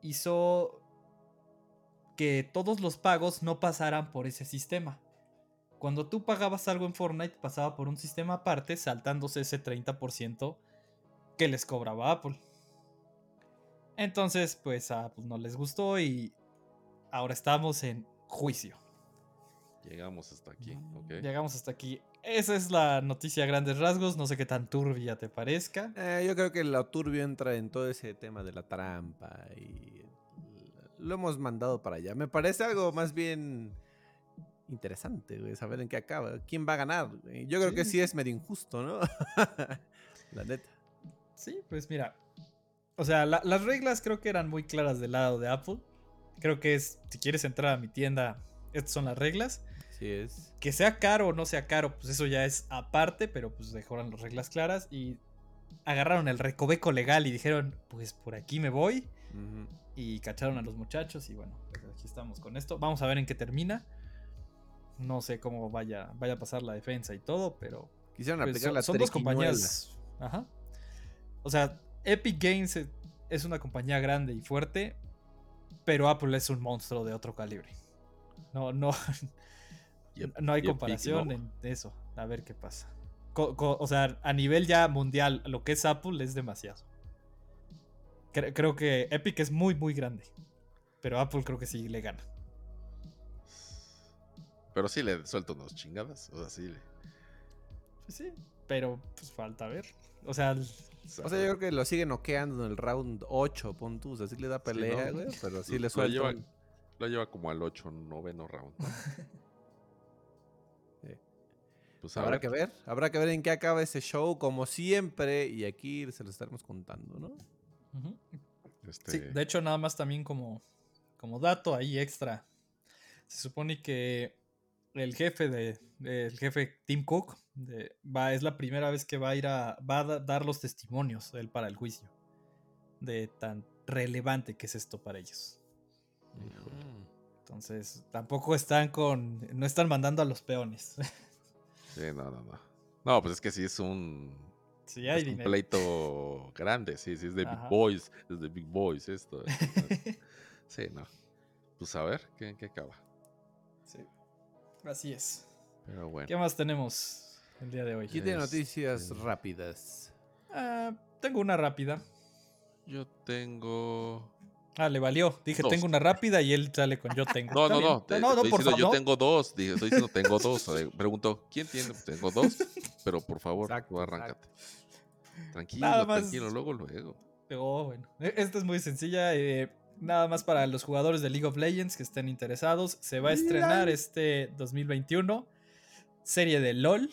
hizo que todos los pagos no pasaran por ese sistema. Cuando tú pagabas algo en Fortnite pasaba por un sistema aparte saltándose ese 30% que les cobraba Apple. Entonces, pues a Apple no les gustó y ahora estamos en juicio. Llegamos hasta aquí, ¿ok? Llegamos hasta aquí. Esa es la noticia a grandes rasgos. No sé qué tan turbia te parezca. Eh, yo creo que lo turbio entra en todo ese tema de la trampa y lo hemos mandado para allá. Me parece algo más bien interesante, saber en qué acaba. ¿Quién va a ganar? Yo creo que sí es medio injusto, ¿no? la neta. Sí, pues mira. O sea, las reglas creo que eran muy claras del lado de Apple. Creo que es, si quieres entrar a mi tienda, estas son las reglas. Sí es. Que sea caro o no sea caro, pues eso ya es aparte, pero pues dejaron las reglas claras y agarraron el recoveco legal y dijeron, pues por aquí me voy. Y cacharon a los muchachos y bueno, pues aquí estamos con esto. Vamos a ver en qué termina. No sé cómo vaya, vaya a pasar la defensa y todo, pero... Quisieron pues, aplicar son, la son dos compañías. Ajá. O sea, Epic Games es una compañía grande y fuerte, pero Apple es un monstruo de otro calibre. No, no, no hay comparación en eso. A ver qué pasa. o sea, a nivel ya mundial, lo que es Apple es demasiado. creo que Epic es muy, muy grande. Pero Apple creo que sí le gana. Pero sí le suelto unos chingadas. O sea, sí le... Pues sí, pero pues falta ver. O sea, o sea, yo creo que lo sigue noqueando en el round 8, pon tú. así le da pelea, güey. pero sí le suelta. Lo, lleva, como al 8, noveno round. pues habrá que ver. Habrá que ver en qué acaba ese show, como siempre. Y aquí se lo estaremos contando, ¿no? Este sí, de hecho, nada más también como, como dato ahí extra. Se supone que el jefe de, el jefe Tim Cook va, es la primera vez que va a ir a, va a dar los testimonios él para el juicio. De tan relevante que es esto para ellos. Entonces, tampoco están con. No están mandando a los peones. Sí, no, no, no. No, pues es que sí es un. Sí, hay es un pleito grande, sí, sí, es de Big Boys. Es de Big Boys esto. sí, no. Pues a ver, ¿qué, qué acaba? Sí. Así es. Pero bueno. ¿Qué más tenemos? el día de hoy. ¿Qué de noticias este, rápidas? Ah, tengo una rápida. Yo tengo. Ah, le valió. Dije, tengo una rápida y él sale con yo tengo. No, no, no. no, no, por favor. Yo tengo dos. Dije, estoy diciendo, tengo dos. Pregunto, ¿quién tiene? Tengo dos. Pero por favor, exacto, arráncate. Tranquilo, tranquilo. Luego, luego. Oh, bueno. E, esta es muy sencilla. Eh, nada más para los jugadores de League of Legends que estén interesados. Se va a estrenar este 2021. Serie de LOL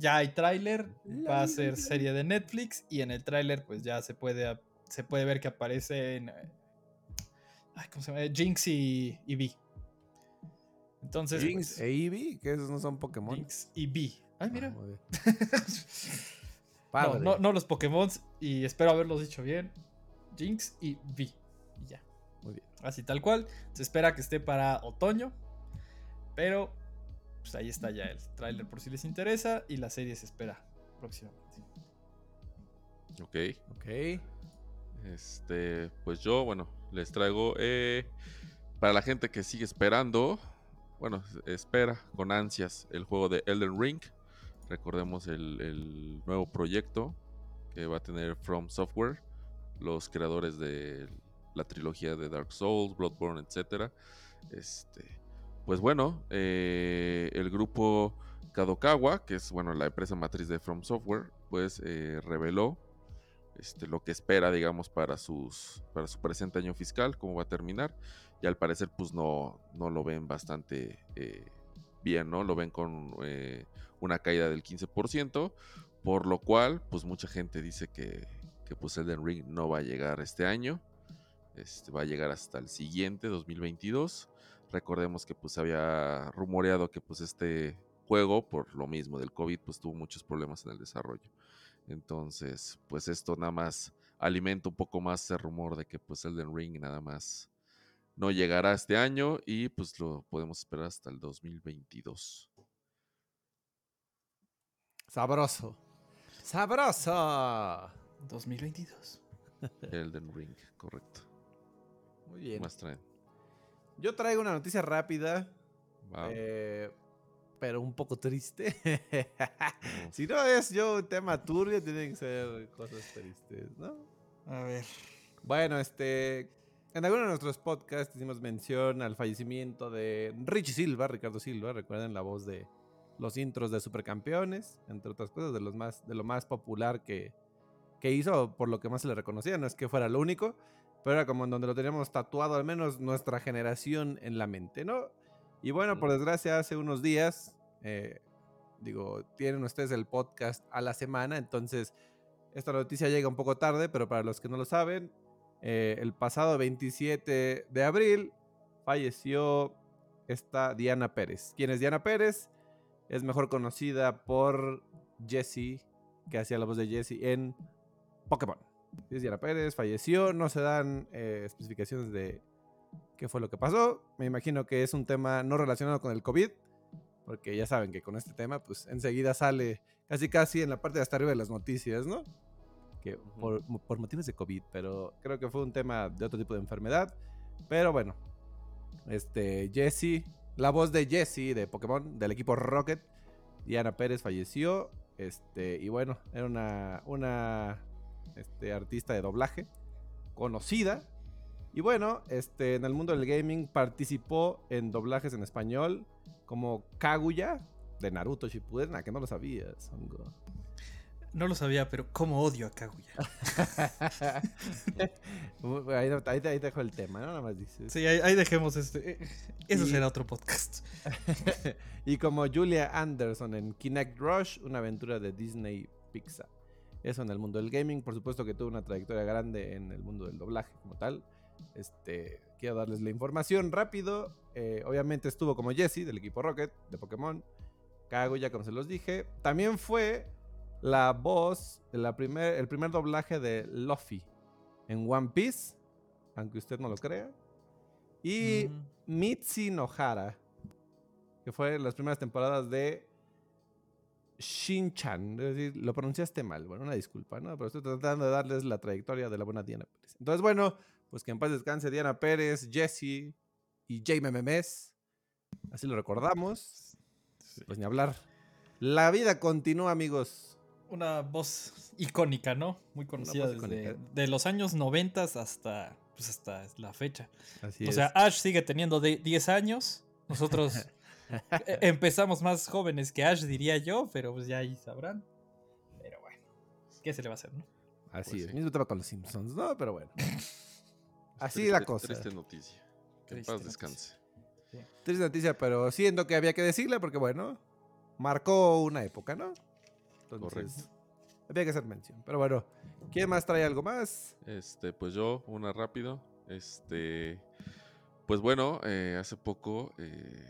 ya hay tráiler, va a ser serie de Netflix y en el tráiler pues ya se puede, se puede ver que aparecen ay, ¿cómo se llama? Jinx y, y Entonces, Jinx pues, e Eevee, que esos no son Pokémon. Jinx y B. Ay, mira. no, no, no, los Pokémon y espero haberlos dicho bien. Jinx y V. Muy bien. Así tal cual. Se espera que esté para otoño. Pero pues ahí está ya el tráiler por si les interesa y la serie se espera próximamente. Ok. Ok. Este, pues yo, bueno, les traigo eh, para la gente que sigue esperando, bueno, espera con ansias el juego de Elden Ring. Recordemos el, el nuevo proyecto que va a tener From Software, los creadores de la trilogía de Dark Souls, Bloodborne, etc. Este, pues bueno, eh, el grupo Kadokawa, que es bueno la empresa matriz de From Software, pues eh, reveló este, lo que espera, digamos, para sus para su presente año fiscal, cómo va a terminar. Y al parecer, pues no, no lo ven bastante eh, bien, ¿no? Lo ven con una caída del 15%, por lo cual, pues mucha gente dice que, que pues Elden Ring no va a llegar este año. Este, va a llegar hasta el siguiente, 2022. Recordemos que pues había rumoreado que pues este juego, por lo mismo del COVID, pues tuvo muchos problemas en el desarrollo. Entonces, pues esto nada más alimenta un poco más ese rumor de que pues Elden Ring nada más no llegará este año y pues lo podemos esperar hasta el 2022. Sabroso. Sabroso. 2022. Elden Ring, correcto. Muy bien. Más traen. Yo traigo una noticia rápida, Wow. eh, pero un poco triste. Si no es yo un tema turbio, tienen que ser cosas tristes, ¿no? A ver. Bueno, este. En alguno de nuestros podcasts hicimos mención al fallecimiento de Richie Silva, Ricardo Silva, recuerden la voz de los intros de Supercampeones, entre otras cosas, de, los más, de lo más popular que, que hizo, por lo que más se le reconocía. No es que fuera lo único, pero era como en donde lo teníamos tatuado, al menos nuestra generación en la mente, ¿no? Y bueno, por desgracia, hace unos días, eh, digo, tienen ustedes el podcast a la semana, entonces esta noticia llega un poco tarde, pero para los que no lo saben, eh, el pasado 27 de abril falleció esta Diana Pérez. ¿Quién es Diana Pérez? Es mejor conocida por Jessie, que hacía la voz de Jessie en Pokémon. Es Diana Pérez, falleció, no se dan eh, especificaciones de qué fue lo que pasó. Me imagino que es un tema no relacionado con el COVID, porque ya saben que con este tema, pues enseguida sale casi casi en la parte de hasta arriba de las noticias, ¿no? Que por, por motivos de COVID, pero creo que fue un tema de otro tipo de enfermedad. Pero bueno, este, Jessie, la voz de Jessie de Pokémon, del equipo Rocket, Diana Pérez falleció. Este, y bueno, era una, una este, artista de doblaje conocida. Y bueno, este, en el mundo del gaming participó en doblajes en español como Kaguya de Naruto Shippuden, a que no lo sabías, hongo. No lo sabía, pero cómo odio a Kaguya. ahí, ahí- ahí dejo el tema, ¿no? Nada más dices. Sí, ahí, ahí dejemos este. eh, Eso Y- será otro podcast. y como Julia Anderson en Kinect Rush, una aventura de Disney Pixar. Eso en el mundo del gaming, por supuesto que tuvo una trayectoria grande en el mundo del doblaje como tal. Este, quiero darles la información rápido. Eh, obviamente estuvo como Jesse del equipo Rocket de Pokémon. Kaguya, como se los dije. También fue la voz, de la primer, el primer doblaje de Luffy en One Piece, aunque usted no lo crea. Y Mm, Mitzi Nohara, que fue en las primeras temporadas de Shin-Chan. Es decir, lo pronunciaste mal, bueno, una disculpa, ¿no? Pero estoy tratando de darles la trayectoria de la buena Diana Pérez. Entonces, bueno, pues que en paz descanse Diana Pérez, Jesse y Jaime Memes. Así lo recordamos. Pues ni hablar. La vida continúa, amigos. Una voz icónica, ¿no? Muy conocida voz desde icónica. de los años 90 hasta, pues hasta la fecha. Así o sea, Ash sigue teniendo de 10 años. Nosotros empezamos más jóvenes que Ash, diría yo, pero pues ya ahí sabrán. Pero bueno, ¿qué se le va a hacer, no? Así Pues es. sí. Mismo tema con los Simpsons, ¿no? Pero bueno. Así Triste- la cosa. Triste noticia. Que en Triste paz noticia. descanse. Triste noticia, pero siento que había que decirle porque, bueno, marcó una época, ¿no? Entonces, Correcto. había que hacer mención. Pero bueno, ¿quién más trae algo más? Este, pues yo, una rápido. Este, pues bueno, eh, hace poco eh,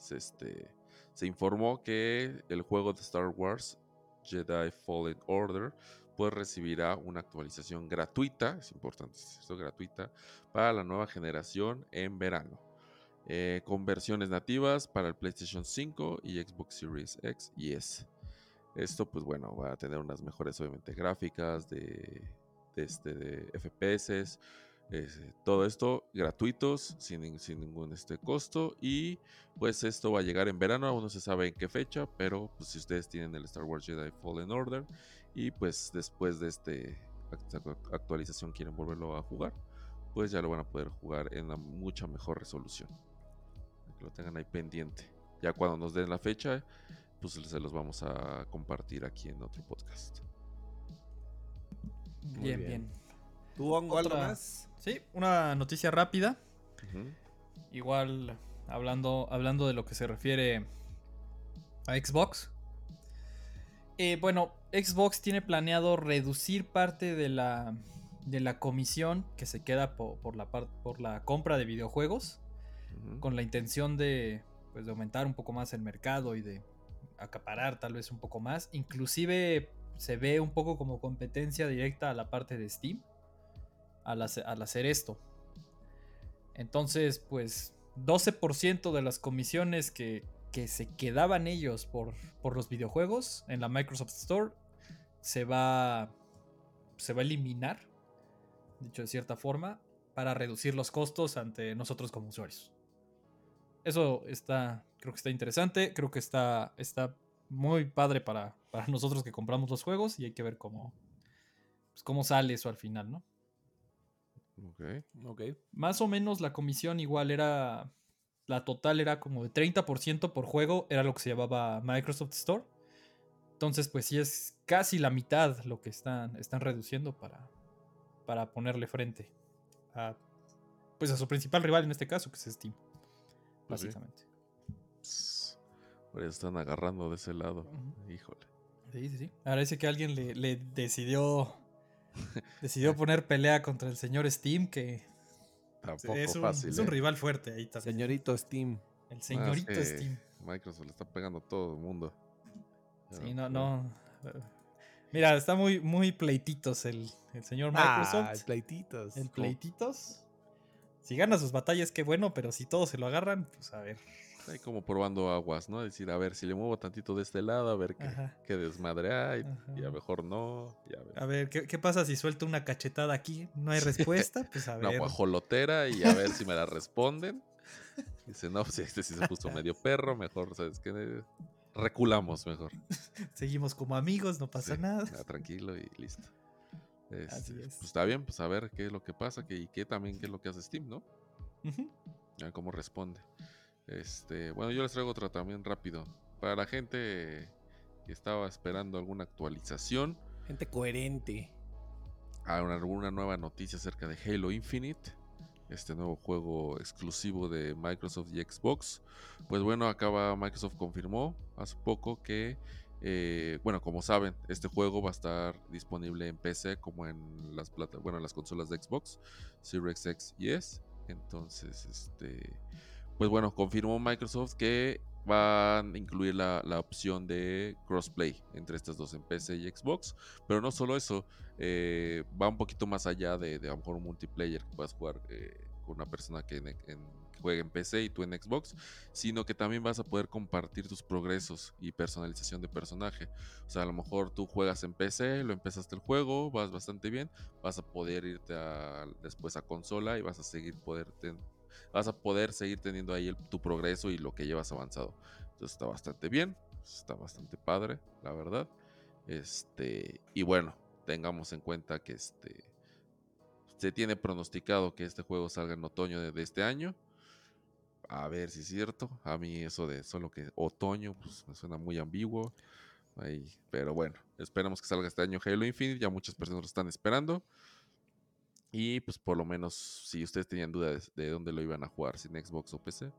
se, este, se informó que el juego de Star Wars Jedi Fallen Order pues recibirá una actualización gratuita, es importante esto, gratuita, para la nueva generación en verano. eh, con versiones nativas para el PlayStation 5 y Xbox Series X y S. Esto, pues bueno, va a tener unas mejores, obviamente, gráficas de, de, este, de FPS. Eh, todo esto gratuitos, sin, sin ningún este, costo. Y pues esto va a llegar en verano, aún no se sabe en qué fecha. Pero pues si ustedes tienen el Star Wars Jedi Fallen Order y pues después de este act- actualización quieren volverlo a jugar, pues ya lo van a poder jugar en una mucha mejor resolución. Que lo tengan ahí pendiente. Ya cuando nos den la fecha, pues se los vamos a compartir aquí en otro podcast. Muy Bien, bien. ¿Tú, Hongo, algo más? Sí, una noticia rápida. Igual hablando, hablando de lo que se refiere a Xbox. Eh, bueno, Xbox tiene planeado reducir parte de la de la comisión que se queda po- por, la, por la compra de videojuegos con la intención de, pues, de aumentar un poco más el mercado y de acaparar tal vez un poco más. Inclusive se ve un poco como competencia directa a la parte de Steam al, hace- al hacer esto. Entonces, pues 12% de las comisiones que, que se quedaban ellos por, por los videojuegos en la Microsoft Store se va, se va a eliminar, dicho de cierta forma, para reducir los costos ante nosotros como usuarios. Eso está, creo que está interesante, creo que está, está muy padre para, para nosotros que compramos los juegos y hay que ver cómo, pues, cómo sale eso al final, ¿no? Ok. Ok. Más o menos la comisión igual era, la total era como de 30% por juego, era lo que se llamaba Microsoft Store. Entonces, pues sí es casi la mitad lo que están, están reduciendo para, para ponerle frente a, pues a su principal rival en este caso, que es Steam, Pues sí. básicamente. Eso están agarrando de ese lado. Híjole. Sí, sí, sí. Parece que alguien le, le decidió decidió poner pelea contra el señor Steam, que Tampoco es un, fácil. es un ¿eh? rival fuerte ahí también. Señorito Steam. El Ah, señorito que Steam. Microsoft le está pegando a todo el mundo. Sí, no, pues, no. Mira, está muy, muy pleititos el, el señor Ah, Microsoft. pleititos. el pleititos. Si gana sus batallas, qué bueno, pero si todos se lo agarran, pues a ver. Ahí como probando aguas, ¿no? Decir, a ver, si le muevo tantito de este lado, a ver qué, Ajá. qué desmadre hay. Y a Ajá. mejor no. Y a ver. A ver, ¿qué, qué pasa si suelto una cachetada aquí? No hay respuesta, pues a Una ver. guajolotera y a ver si me la responden. Dice, no, pues este sí se puso medio perro, mejor, ¿sabes qué? Reculamos mejor. Seguimos como amigos, no pasa Sí, nada. tranquilo y listo. Este, Así es. Pues está bien, pues a ver qué es lo que pasa que, y qué también qué es lo que hace Steam, ¿no? A ver cómo responde. Este, bueno, yo les traigo otro también rápido. Para la gente que estaba esperando alguna actualización, Gente coherente. alguna nueva noticia acerca de Halo Infinite, este nuevo juego exclusivo de Microsoft y Xbox. Pues bueno, acaba Microsoft confirmó hace poco que, eh, bueno, como saben, este juego va a estar disponible en PC como en las plata, bueno, en las consolas de Xbox, Series X y S. Entonces, este, pues bueno, confirmó Microsoft que van a incluir la, la opción de crossplay entre estas dos en PC y Xbox. Pero no solo eso, eh, va un poquito más allá de, a lo mejor un multiplayer que puedas jugar eh, con una persona que, en- en- juegue en PC y tú en Xbox, sino que también vas a poder compartir tus progresos y personalización de personaje. O sea, a lo mejor tú juegas en PC, lo empezaste el juego, vas bastante bien, vas a poder irte a- después a consola y vas a seguir poder ten- vas a poder seguir teniendo ahí tu progreso y lo que llevas avanzado. Entonces está bastante bien, está bastante padre, la verdad. Este, y bueno, tengamos en cuenta que este se tiene pronosticado que este juego salga en otoño de, este año. A ver si es cierto. A mí eso de solo que otoño, pues me suena muy ambiguo. Ahí, pero bueno, esperemos que salga este año Halo Infinite. Ya muchas personas lo están esperando. Y pues por lo menos, si ustedes tenían dudas de, de dónde lo iban a jugar, si en Xbox o PC,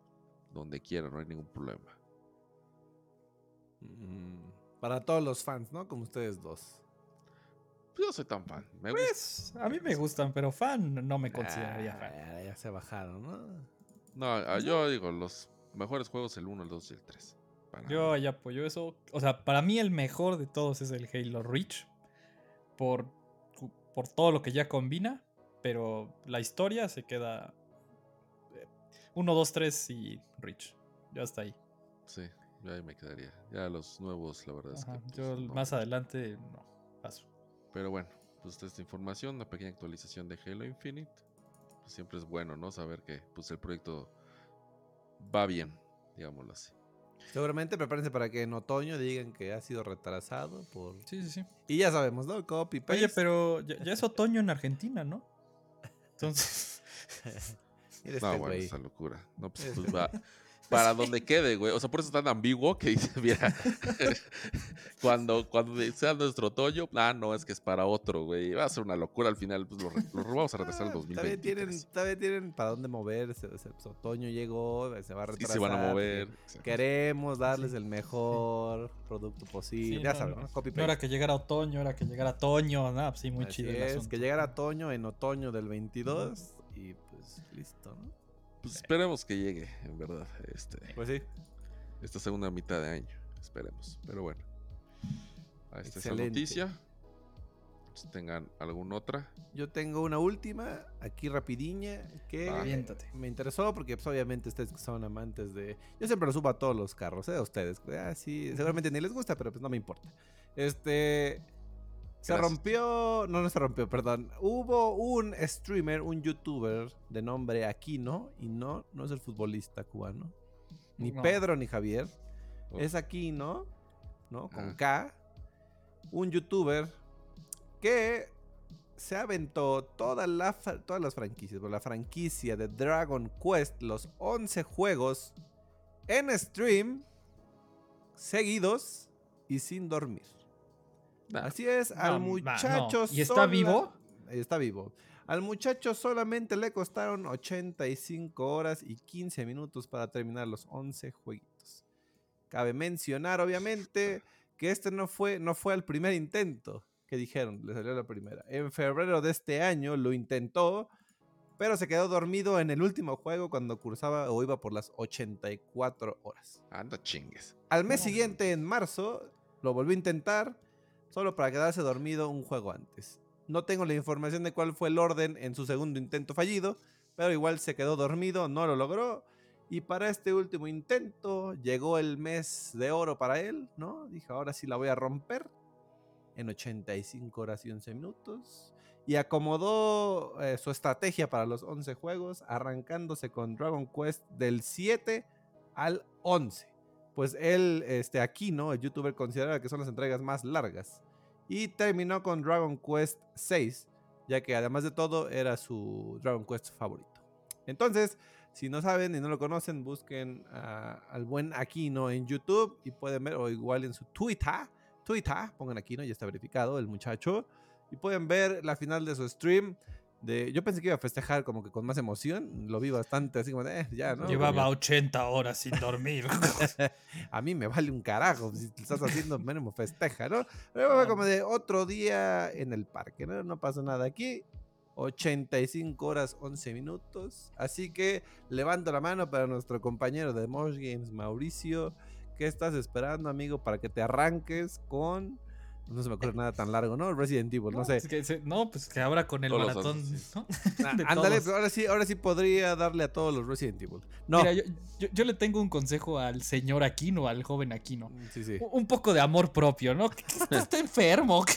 donde quieran, no hay ningún problema. Mm, Para todos los fans, ¿no? Como ustedes dos. Yo soy tan fan. Me gusta. Pues a mí me gustan, pero fan no me consideraría Ah, fan. ya, ya se bajaron, ¿no? No, ah, yo digo, los mejores juegos, el 1, el 2 y el 3. Para Yo ahí apoyo eso. O sea, para mí el mejor de todos es el Halo Reach. Por, por todo lo que ya combina. Pero la historia se queda 1, 2, 3 y Reach. Ya está ahí. Sí, yo ahí me quedaría. Ya los nuevos, la verdad es que. Pues, Yo no. más adelante no. Paso. Pero bueno, pues esta esta información, una pequeña actualización de Halo Infinite. Pues siempre es bueno, ¿no? Saber que pues el proyecto va bien, digámoslo así. Seguramente prepárense para que en otoño digan que ha sido retrasado por... Sí, sí, sí. Y ya sabemos, ¿no? Copy, paste. Oye, pero ya, ya es otoño en Argentina, ¿no? Entonces. No, este bueno, esa locura. No, pues, pues va. para donde quede, güey. O sea, por eso es tan ambiguo que dice, mira, cuando, cuando sea nuestro otoño, ah, no, es que es para otro, güey. Va a ser una locura al final, pues lo, lo vamos a retrasar al Ah, Todavía 2020. tienen, todavía tienen para dónde moverse. o sea, pues, otoño llegó, se va a Sí, retrasar. se van a mover. exacto. Queremos darles Sí. el mejor producto posible. Sí, ya no, saben, no. Copy No era que llegara otoño, era que llegara otoño, nada, pues sí, muy Así chido es, que llegara otoño en otoño del 22 y pues listo, ¿no? Pues esperemos que llegue, en verdad, este, Pues sí. esta segunda mitad de año. Esperemos. Pero bueno. Ahí está esa Excelente. noticia. Si tengan alguna otra. Yo tengo una última, aquí rapidiña, que. Aviéntate. me interesó porque pues, obviamente ustedes que son amantes de... Yo siempre lo subo a todos los carros, ¿eh? A ustedes. Ah, sí, seguramente ni les gusta, pero pues no me importa. Este... Se Gracias. rompió... No, no se rompió, perdón. Hubo un streamer, un youtuber de nombre Aquino, y no, no es el futbolista cubano. Ni No. Pedro ni Javier. Oh. Es Aquino, ¿no? Con Ah. K. Un youtuber que se aventó toda la todas las franquicias, pero la franquicia de Dragon Quest, los 11 juegos en stream, seguidos y sin dormir. Así es, No, al muchacho... no. ¿Y está vivo? Está vivo. Al muchacho solamente le costaron 85 horas y 15 minutos para terminar los 11 jueguitos. Cabe mencionar, obviamente, que este no fue, no fue el primer intento que dijeron, le salió la primera. En febrero de este año lo intentó, pero se quedó dormido en el último juego cuando cursaba o iba por las 84 horas. Anda chingues. Al mes No. siguiente, en marzo, lo volvió a intentar, solo para quedarse dormido un juego antes. No tengo la información de cuál fue el orden en su segundo intento fallido, pero igual se quedó dormido, no lo logró. Y para este último intento llegó el mes de oro para él, ¿no? Dijo, ahora sí la voy a romper en 85 horas y 11 minutos. Y acomodó eh, su estrategia para los 11 juegos, arrancándose con Dragon Quest del 7 al 11 pues él, este, aquí, ¿no? El youtuber considera que son las entregas más largas. Y terminó con Dragon Quest 6, ya que además de todo era su Dragon Quest favorito. Entonces, si no saben y no lo conocen, busquen al buen Aquino en YouTube y pueden ver, o igual en su Twitter, Twitter, pongan Aquino, ya está verificado el muchacho, y pueden ver la final de su stream. De, yo pensé que iba a festejar como que con más emoción, lo vi bastante así como de, eh, ya, ¿no? Llevaba 80 horas sin dormir. a mí me vale un carajo. Si lo estás haciendo, mínimo festeja, ¿no? Pero fue como de otro día en el parque, ¿no? No pasa nada aquí. 85 horas 11 minutos. Así que levanto la mano para nuestro compañero de Mosh Games, Mauricio. ¿Qué estás esperando, amigo, para que te arranques con. No se me ocurre nada tan largo, ¿no? Resident Evil, no, sé. es que se- no, pues que ahora con el Todos maratón. ¿no? Ah, ándale, pero ahora sí, ahora sí podría darle a todos los Resident Evil. No. Mira, yo, yo- yo le tengo un consejo al señor Aquino, al joven Aquino. Sí, sí. Un- poco de amor propio, ¿no? Está enfermo.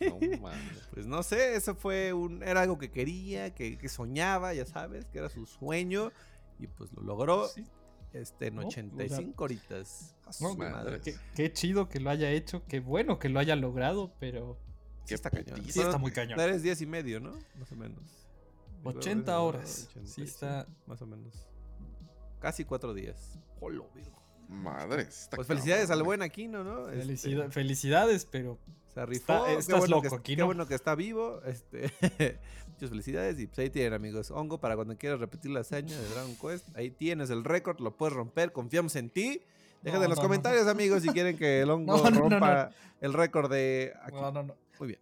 No mames. Pues no sé, eso fue un. Era algo que quería, que, que soñaba, ya sabes, que era su sueño. Y pues lo logró Sí. este, en No, o sea, 85 horitas. No, madre. Qué, qué chido que lo haya hecho, qué bueno que lo haya logrado, pero Sí está cañón. sí está muy cañón. Tres días y medio, ¿no? Más o menos. 80 horas. Sí 85, está- Más o menos. Casi cuatro días. Jolo, Virgo. Madre. está Pues felicidades al buen Aquino, ¿no? Este, Felicidad- felicidades, pero Se rifó. Está- qué estás bueno loco, que. Qué bueno que está vivo. Este, muchas felicidades. Y pues ahí tienen, amigos. Hongo, para cuando quieras repetir la hazaña de Dragon Quest. Ahí tienes el récord, lo puedes romper. Confiamos en ti. Dejen No, en los no, no. comentarios, amigos, si quieren que el hongo No, no, no, rompa el récord de aquí. no, no, no. Muy bien.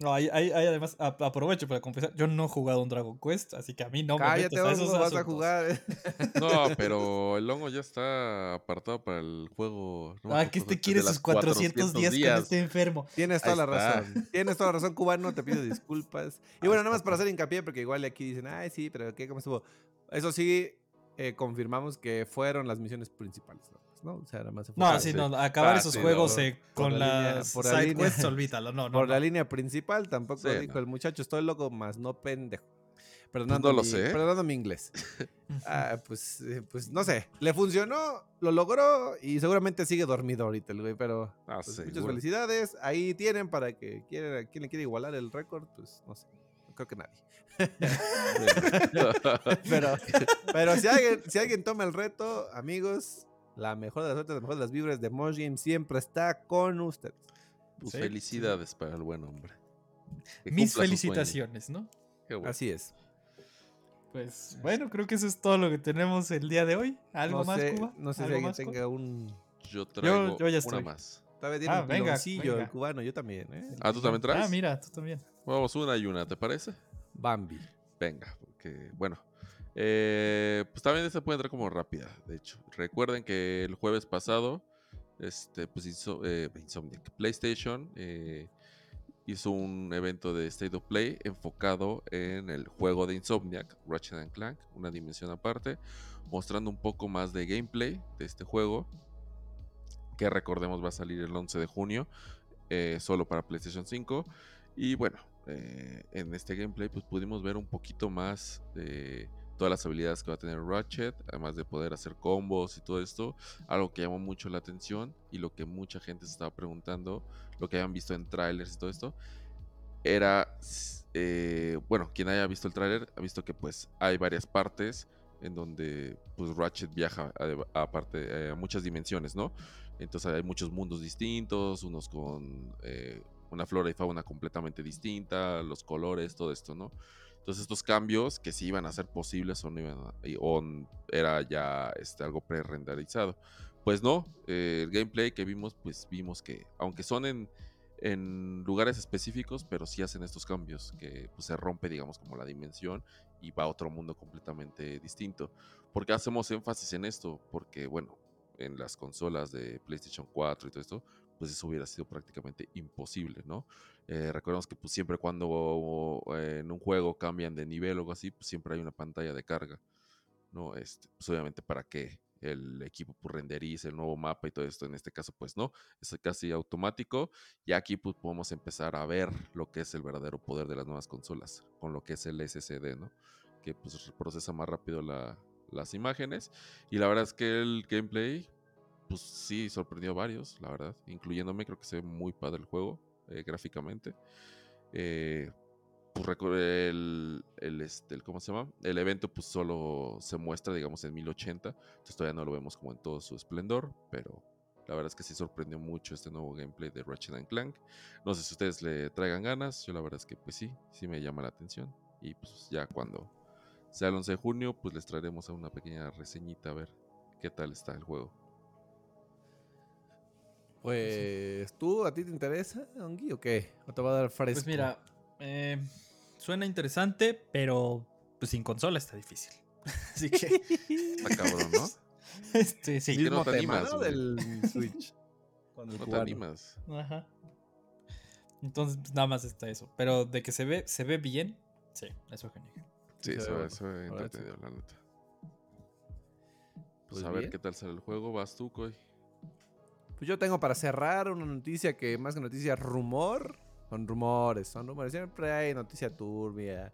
No, ahí, ahí- ahí además a- aprovecho para confesar, yo no he jugado un Dragon Quest, así que a mí no me Cállate, metes a esos vas a jugar. No, pero el hongo ya está apartado para el juego. no me Ah, que este quiere sus 400 días, con este enfermo. Tienes toda Ahí la está. razón. Tienes toda la razón, cubano. Te pido disculpas. Y bueno, nada más para pues. hacer hincapié, porque igual aquí dicen, ay, sí, pero ¿qué? ¿Cómo estuvo? Eso sí, eh, confirmamos que fueron las misiones principales, ¿no? O sea, nada más se No, sí, no, acabar esos juegos no, eh, por con la las por la side línea- quests, olvídalo, no, no. Por la no. línea principal tampoco Sí, dijo no. el muchacho, estoy loco, más no pendejo. Perdonando, no lo mi, sé. perdonando mi inglés. Ah, pues, eh, pues no sé. Le funcionó, lo logró y seguramente sigue dormido ahorita el güey, pero Ah, pues, muchas felicidades. Ahí tienen para que quiera, quien le quiere igualar el récord, pues no sé. creo que nadie. pero pero si, alguien, si alguien toma el reto, amigos, la mejor de las suertes, la mejor de las vibras de Mosh Game siempre está con ustedes. Pues Sí, felicidades para el buen hombre. Que Mis felicitaciones, ¿no? Qué bueno. Así es. Pues bueno, creo que eso es todo lo que tenemos el día de hoy. ¿Algo no más, sé, Cuba? No sé si ¿Algo alguien más, tenga un. Yo traigo yo ya una estoy. más. Tal vez tiene Ah, un venga, piloncillo el venga. cubano, yo también, ¿eh? Ah, ¿tú también traes? Ah, mira, tú también. Vamos una y una, ¿te parece? Bambi. Venga, porque, bueno. Eh, pues también esta puede entrar como rápida, de hecho. Recuerden que el jueves pasado, este, pues hizo eh, Insomniac, PlayStation eh, hizo un evento de State of Play enfocado en el juego de Insomniac, Ratchet and Clank, una dimensión aparte, mostrando un poco más de gameplay de este juego, que recordemos va a salir el 11 de junio, eh, solo para PlayStation 5. Y bueno, en este gameplay pues pudimos ver un poquito más de todas las habilidades que va a tener Ratchet, además de poder hacer combos y todo esto, algo que llamó mucho la atención y lo que mucha gente se estaba preguntando, lo que habían visto en trailers y todo esto, era, eh, bueno, quien haya visto el tráiler ha visto que pues hay varias partes en donde pues Ratchet viaja a, parte- a muchas dimensiones, ¿no? Entonces hay muchos mundos distintos, unos con eh, una flora y fauna completamente distinta, los colores, todo esto, ¿no? Entonces estos cambios que si iban a ser posibles o era ya este, algo pre-renderizado. Pues no, eh, el gameplay que vimos, pues vimos que aunque son en, en lugares específicos, pero sí hacen estos cambios, que pues, se rompe, digamos, como la dimensión y va a otro mundo completamente distinto. ¿Por qué hacemos énfasis en esto? Porque, bueno, en las consolas de PlayStation 4 y todo esto, pues eso hubiera sido prácticamente imposible, ¿no? Eh, recordemos que pues siempre cuando eh, en un juego cambian de nivel o algo así, pues siempre hay una pantalla de carga, ¿no? Este, pues obviamente para que el equipo pues, renderice el nuevo mapa y todo esto, en este caso pues no, es casi automático y aquí pues podemos empezar a ver lo que es el verdadero poder de las nuevas consolas, con lo que es el SSD, ¿no? Que pues procesa más rápido la- las imágenes y la verdad es que el gameplay pues sí sorprendió a varios, la verdad, incluyéndome, creo que se ve muy padre el juego eh, gráficamente. Eh, pues el, el, este, el- ¿cómo se llama? El evento pues solo se muestra, digamos, en 1080, entonces todavía no lo vemos como en todo su esplendor, pero la verdad es que sí sorprendió mucho este nuevo gameplay de Ratchet Clank. No sé si ustedes le traigan ganas, yo la verdad es que pues sí, sí me llama la atención. Y pues ya cuando sea el 11 de junio, pues les traeremos una pequeña reseñita a ver qué tal está el juego. Pues, ¿tú a ti te interesa, Ongi, o qué? ¿O te va a dar fresco? Pues mira, eh, suena interesante, pero pues sin consola está difícil. Así que, Está cabrón, ¿no? este, sí. Mismo no te tema, animas, ¿no? Del Switch. El No te animas. Ajá. Entonces, pues, nada más está eso. Pero de que se ve, se ve bien, sí, eso genial. Sí, se eso, ve es sí. entretenido, la neta. Pues, Pues a ver bien. qué tal sale el juego. Vas tú, Coy. Pues yo tengo para cerrar una noticia que más que noticia rumor, son rumores, son rumores. Siempre hay noticia turbia,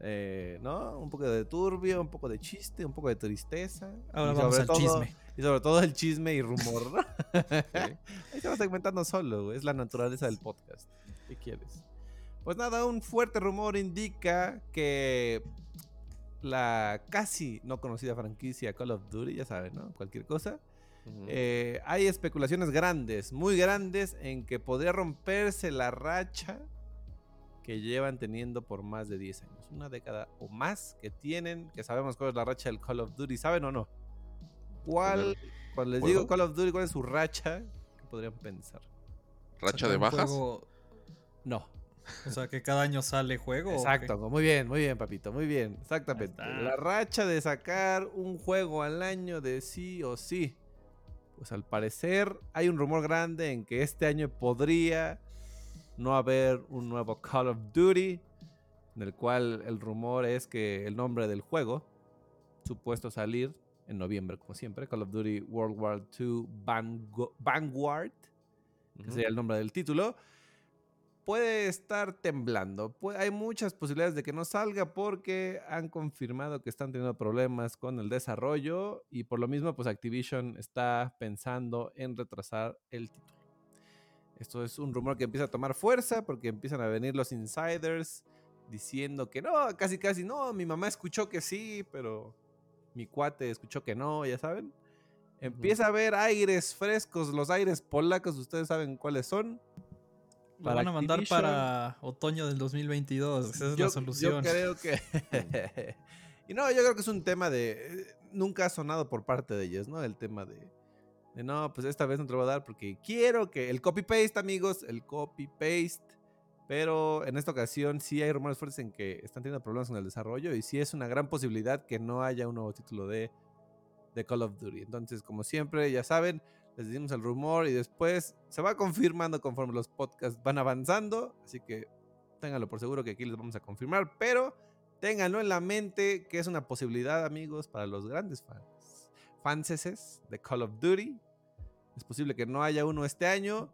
eh, ¿no? Un poco de turbio, un poco de chiste, un poco de tristeza. Ahora y vamos sobre al todo- chisme. Y sobre todo el chisme y rumor. Ahí se va segmentando solo, es la naturaleza del podcast. ¿Qué quieres? Pues nada, un fuerte rumor indica que la casi no conocida franquicia Call of Duty, ya saben, ¿no? Cualquier cosa. Eh, hay especulaciones grandes, muy grandes, en que podría romperse la racha que llevan teniendo por más de 10 años. Una década o más que tienen, que sabemos cuál es la racha del Call of Duty. ¿Saben o no? ¿Cuál, cuando les digo Call of Duty, cuál es su racha? ¿Qué podrían pensar? ¿Racha de bajas? juego- No. o sea, que cada año sale juego. Exacto, muy bien, muy bien, papito, muy bien, exactamente. La racha de sacar un juego al año de sí o sí. Pues al parecer hay un rumor grande en que este año podría no haber un nuevo Call of Duty, en el cual el rumor es que el nombre del juego, supuesto salir en noviembre, como siempre, Call of Duty World War II Vangu- Vanguard, que sería el nombre del título, puede estar temblando. Hay muchas posibilidades de que no salga porque han confirmado que están teniendo problemas con el desarrollo y por lo mismo pues Activision está pensando en retrasar el título. Esto es un rumor que empieza a tomar fuerza porque empiezan a venir los insiders diciendo que no, casi casi no, mi mamá escuchó que sí, pero mi cuate escuchó que no, ya saben. Empieza a haber aires frescos, los aires polacos, ustedes saben cuáles son. Lo Para van a mandar Activision. para otoño del 2022. Esa es yo, la solución. Yo creo que. y no, yo creo que es un tema de. eh, Nunca ha sonado por parte de ellos, ¿no? El tema de. de no, pues esta vez no te lo voy a dar porque quiero que. El copy-paste, amigos, el copy-paste. Pero en esta ocasión sí hay rumores fuertes en que están teniendo problemas con el desarrollo y sí es una gran posibilidad que no haya un nuevo título de, de Call of Duty. Entonces, como siempre, ya saben, les decimos el rumor y después se va confirmando conforme los podcasts van avanzando. Así que ténganlo por seguro que aquí les vamos a confirmar, pero ténganlo en la mente que es una posibilidad, amigos, para los grandes fans. Fanses de Call of Duty. Es posible que no haya uno este año,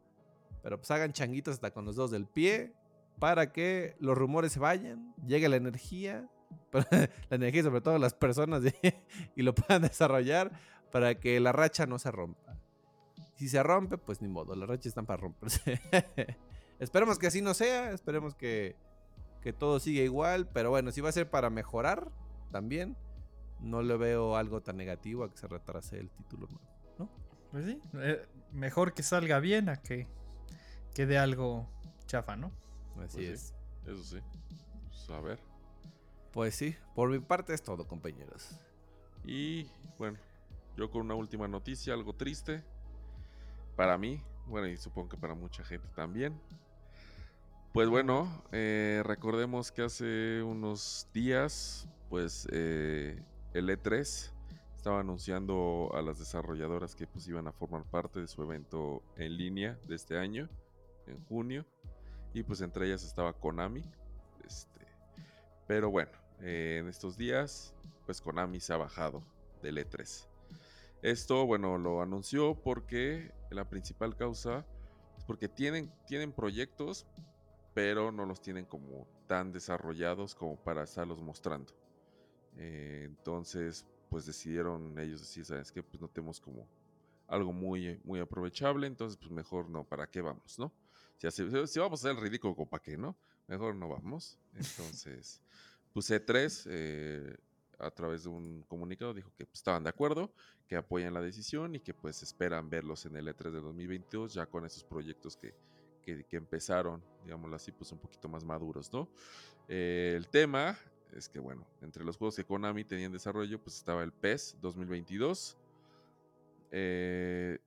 pero pues hagan changuitos hasta con los dos del pie para que los rumores se vayan, llegue la energía, la energía sobre todo las personas y lo puedan desarrollar para que la racha no se rompa. Si se rompe, pues ni modo, las rachas están para romperse. esperemos que así no sea, esperemos que, que todo siga igual, pero bueno, si va a ser para mejorar también, no le veo algo tan negativo a que se retrase el título nuevo, ¿no? Pues sí, eh, mejor que salga bien a que quede algo chafa, ¿no? Así Pues es. sí, Eso sí. Pues, a ver. Pues sí, por mi parte es todo, compañeros. Y bueno, yo con una última noticia, algo triste. Para mí, bueno, y supongo que para mucha gente también. Pues bueno, eh, recordemos que hace unos días, pues eh, el E3 estaba anunciando a las desarrolladoras que pues iban a formar parte de su evento en línea de este año, en junio. Y pues entre ellas estaba Konami. Este, pero bueno, eh, en estos días, pues Konami se ha bajado del E3. Esto, bueno, lo anunció porque la principal causa es porque tienen, tienen proyectos, pero no los tienen como tan desarrollados como para estarlos mostrando. Eh, entonces, pues decidieron ellos decir, ¿sabes qué? Pues no tenemos como algo muy, muy aprovechable, entonces pues mejor no, ¿para qué vamos, no? Si, hace- si vamos a hacer el ridículo, ¿para qué, no? Mejor no vamos. Entonces, pues E3, eh, a través de un comunicado, dijo que pues, estaban de acuerdo, que apoyan la decisión y que pues esperan verlos en el E3 de 2022 ya con esos proyectos que, que, empezaron, digámoslo así, pues un poquito más maduros, ¿no? Eh, el tema es que, bueno, entre los juegos que Konami tenía en desarrollo, pues estaba el PES 2022. Eh,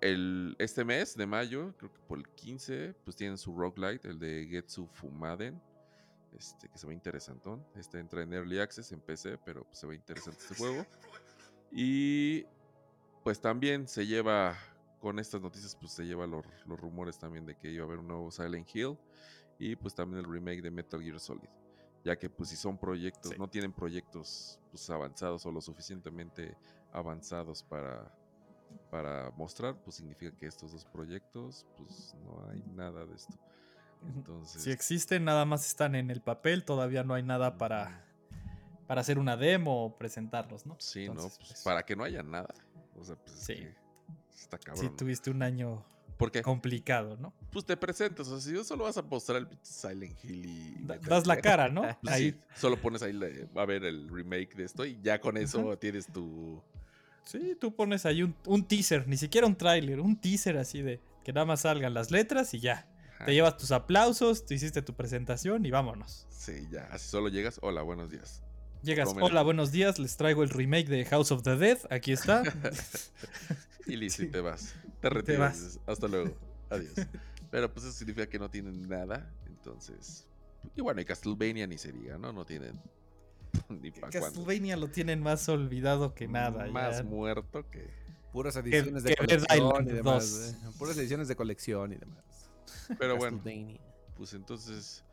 el, este mes de mayo, creo que por el 15, pues tienen su roguelite, el de Getsu Fumaden. Este, que se ve interesantón. Este entra en Early Access en PC, pero pues, se ve interesante este juego. Y pues también se lleva, con estas noticias, pues se lleva los, los rumores también de que iba a haber un nuevo Silent Hill. Y pues también el remake de Metal Gear Solid. Ya que pues si son proyectos, Sí. no tienen proyectos pues avanzados o lo suficientemente avanzados para, para mostrar, pues significa que estos dos proyectos, pues no hay nada de esto. Entonces, Si existen, nada más están en el papel, todavía no hay nada para, para hacer una demo o presentarlos, ¿no? sí, ¿no? Pues, pues, para que no haya nada. O sea, pues es Sí. que está cabrón. tuviste un año Porque complicado, ¿no? pues te presentas, o sea, si solo vas a mostrar el Silent Hill y Da- das la cara, ¿no? pues Ahí. sí, solo pones ahí a ver el remake de esto y ya con eso tienes tu Sí, tú pones ahí un, un teaser, ni siquiera un tráiler, un teaser así de que nada más salgan las letras y ya. Ajá. Te llevas tus aplausos, te hiciste tu presentación y vámonos. Sí, ya, así solo llegas, hola, buenos días. Llegas, hola, buenos días, les traigo el remake de House of the Dead, aquí está. Y listo, y Sí. te vas. Te vas. retiras. dices, Hasta luego. Adiós. Pero pues eso significa que no tienen nada. Entonces. Y bueno, y Castlevania ni se diga, ¿no? No tienen. Ni para. Castlevania lo tienen más olvidado que nada. Más ya. muerto que. Puras ediciones de que colección y demás. 2. eh. Puras ediciones de colección y demás. Pero bueno, pues entonces.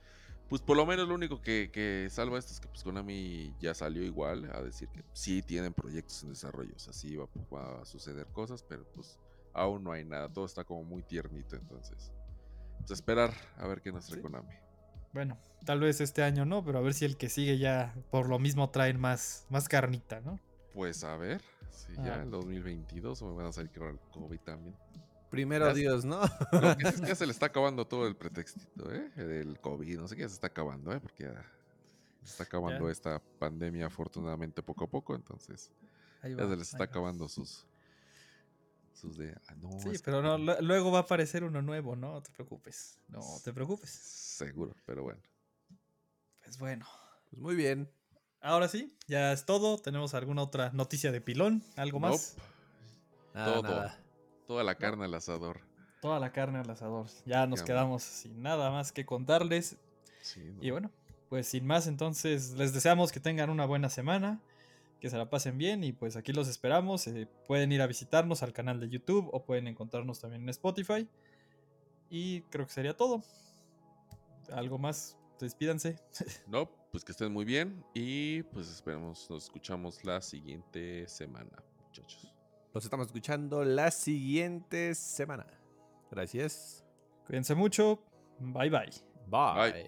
Pues por lo menos lo único que, que salva esto es que pues Konami ya salió igual a decir que sí tienen proyectos en desarrollo. O sea, sí va, va a suceder cosas, pero pues aún no hay nada. Todo está como muy tiernito. Entonces. Pues esperar a ver qué nos trae Sí. Konami. Bueno, tal vez este año no, pero a ver si el que sigue ya por lo mismo traen más, más carnita, ¿no? Pues a ver, si Ah. ya en 2022 o me van a salir con el COVID también. Primero Ya- Dios, ¿no? Lo que sí es que ya se le está acabando todo el pretextito, ¿eh? Del COVID, no sé qué, ya se está acabando, ¿eh? Porque ya se está acabando Ya. esta pandemia afortunadamente poco a poco, entonces Ahí ya se les está va. acabando sus... Sus de... ah, no, Sí, que pero no, luego va a aparecer uno nuevo, no No te preocupes. No te preocupes. Seguro, pero bueno. Pues bueno. Pues muy bien. Ahora sí, ya es todo. ¿Tenemos alguna otra noticia de pilón? ¿Algo más? Nada, Todo. nada. Toda la carne al asador. Toda la carne al asador. Ya nos quedamos sin nada más que contarles. Sí, no. Y bueno, pues sin más, entonces les deseamos que tengan una buena semana, que se la pasen bien y pues aquí los esperamos. eh, pueden ir a visitarnos al canal de YouTube o pueden encontrarnos también en Spotify. Y creo que sería todo. ¿Algo más? Despídanse. No, pues que estén muy bien y pues esperemos, nos escuchamos la siguiente semana, Los estamos escuchando la siguiente semana. Gracias. Cuídense mucho. Bye bye. Bye. Bye.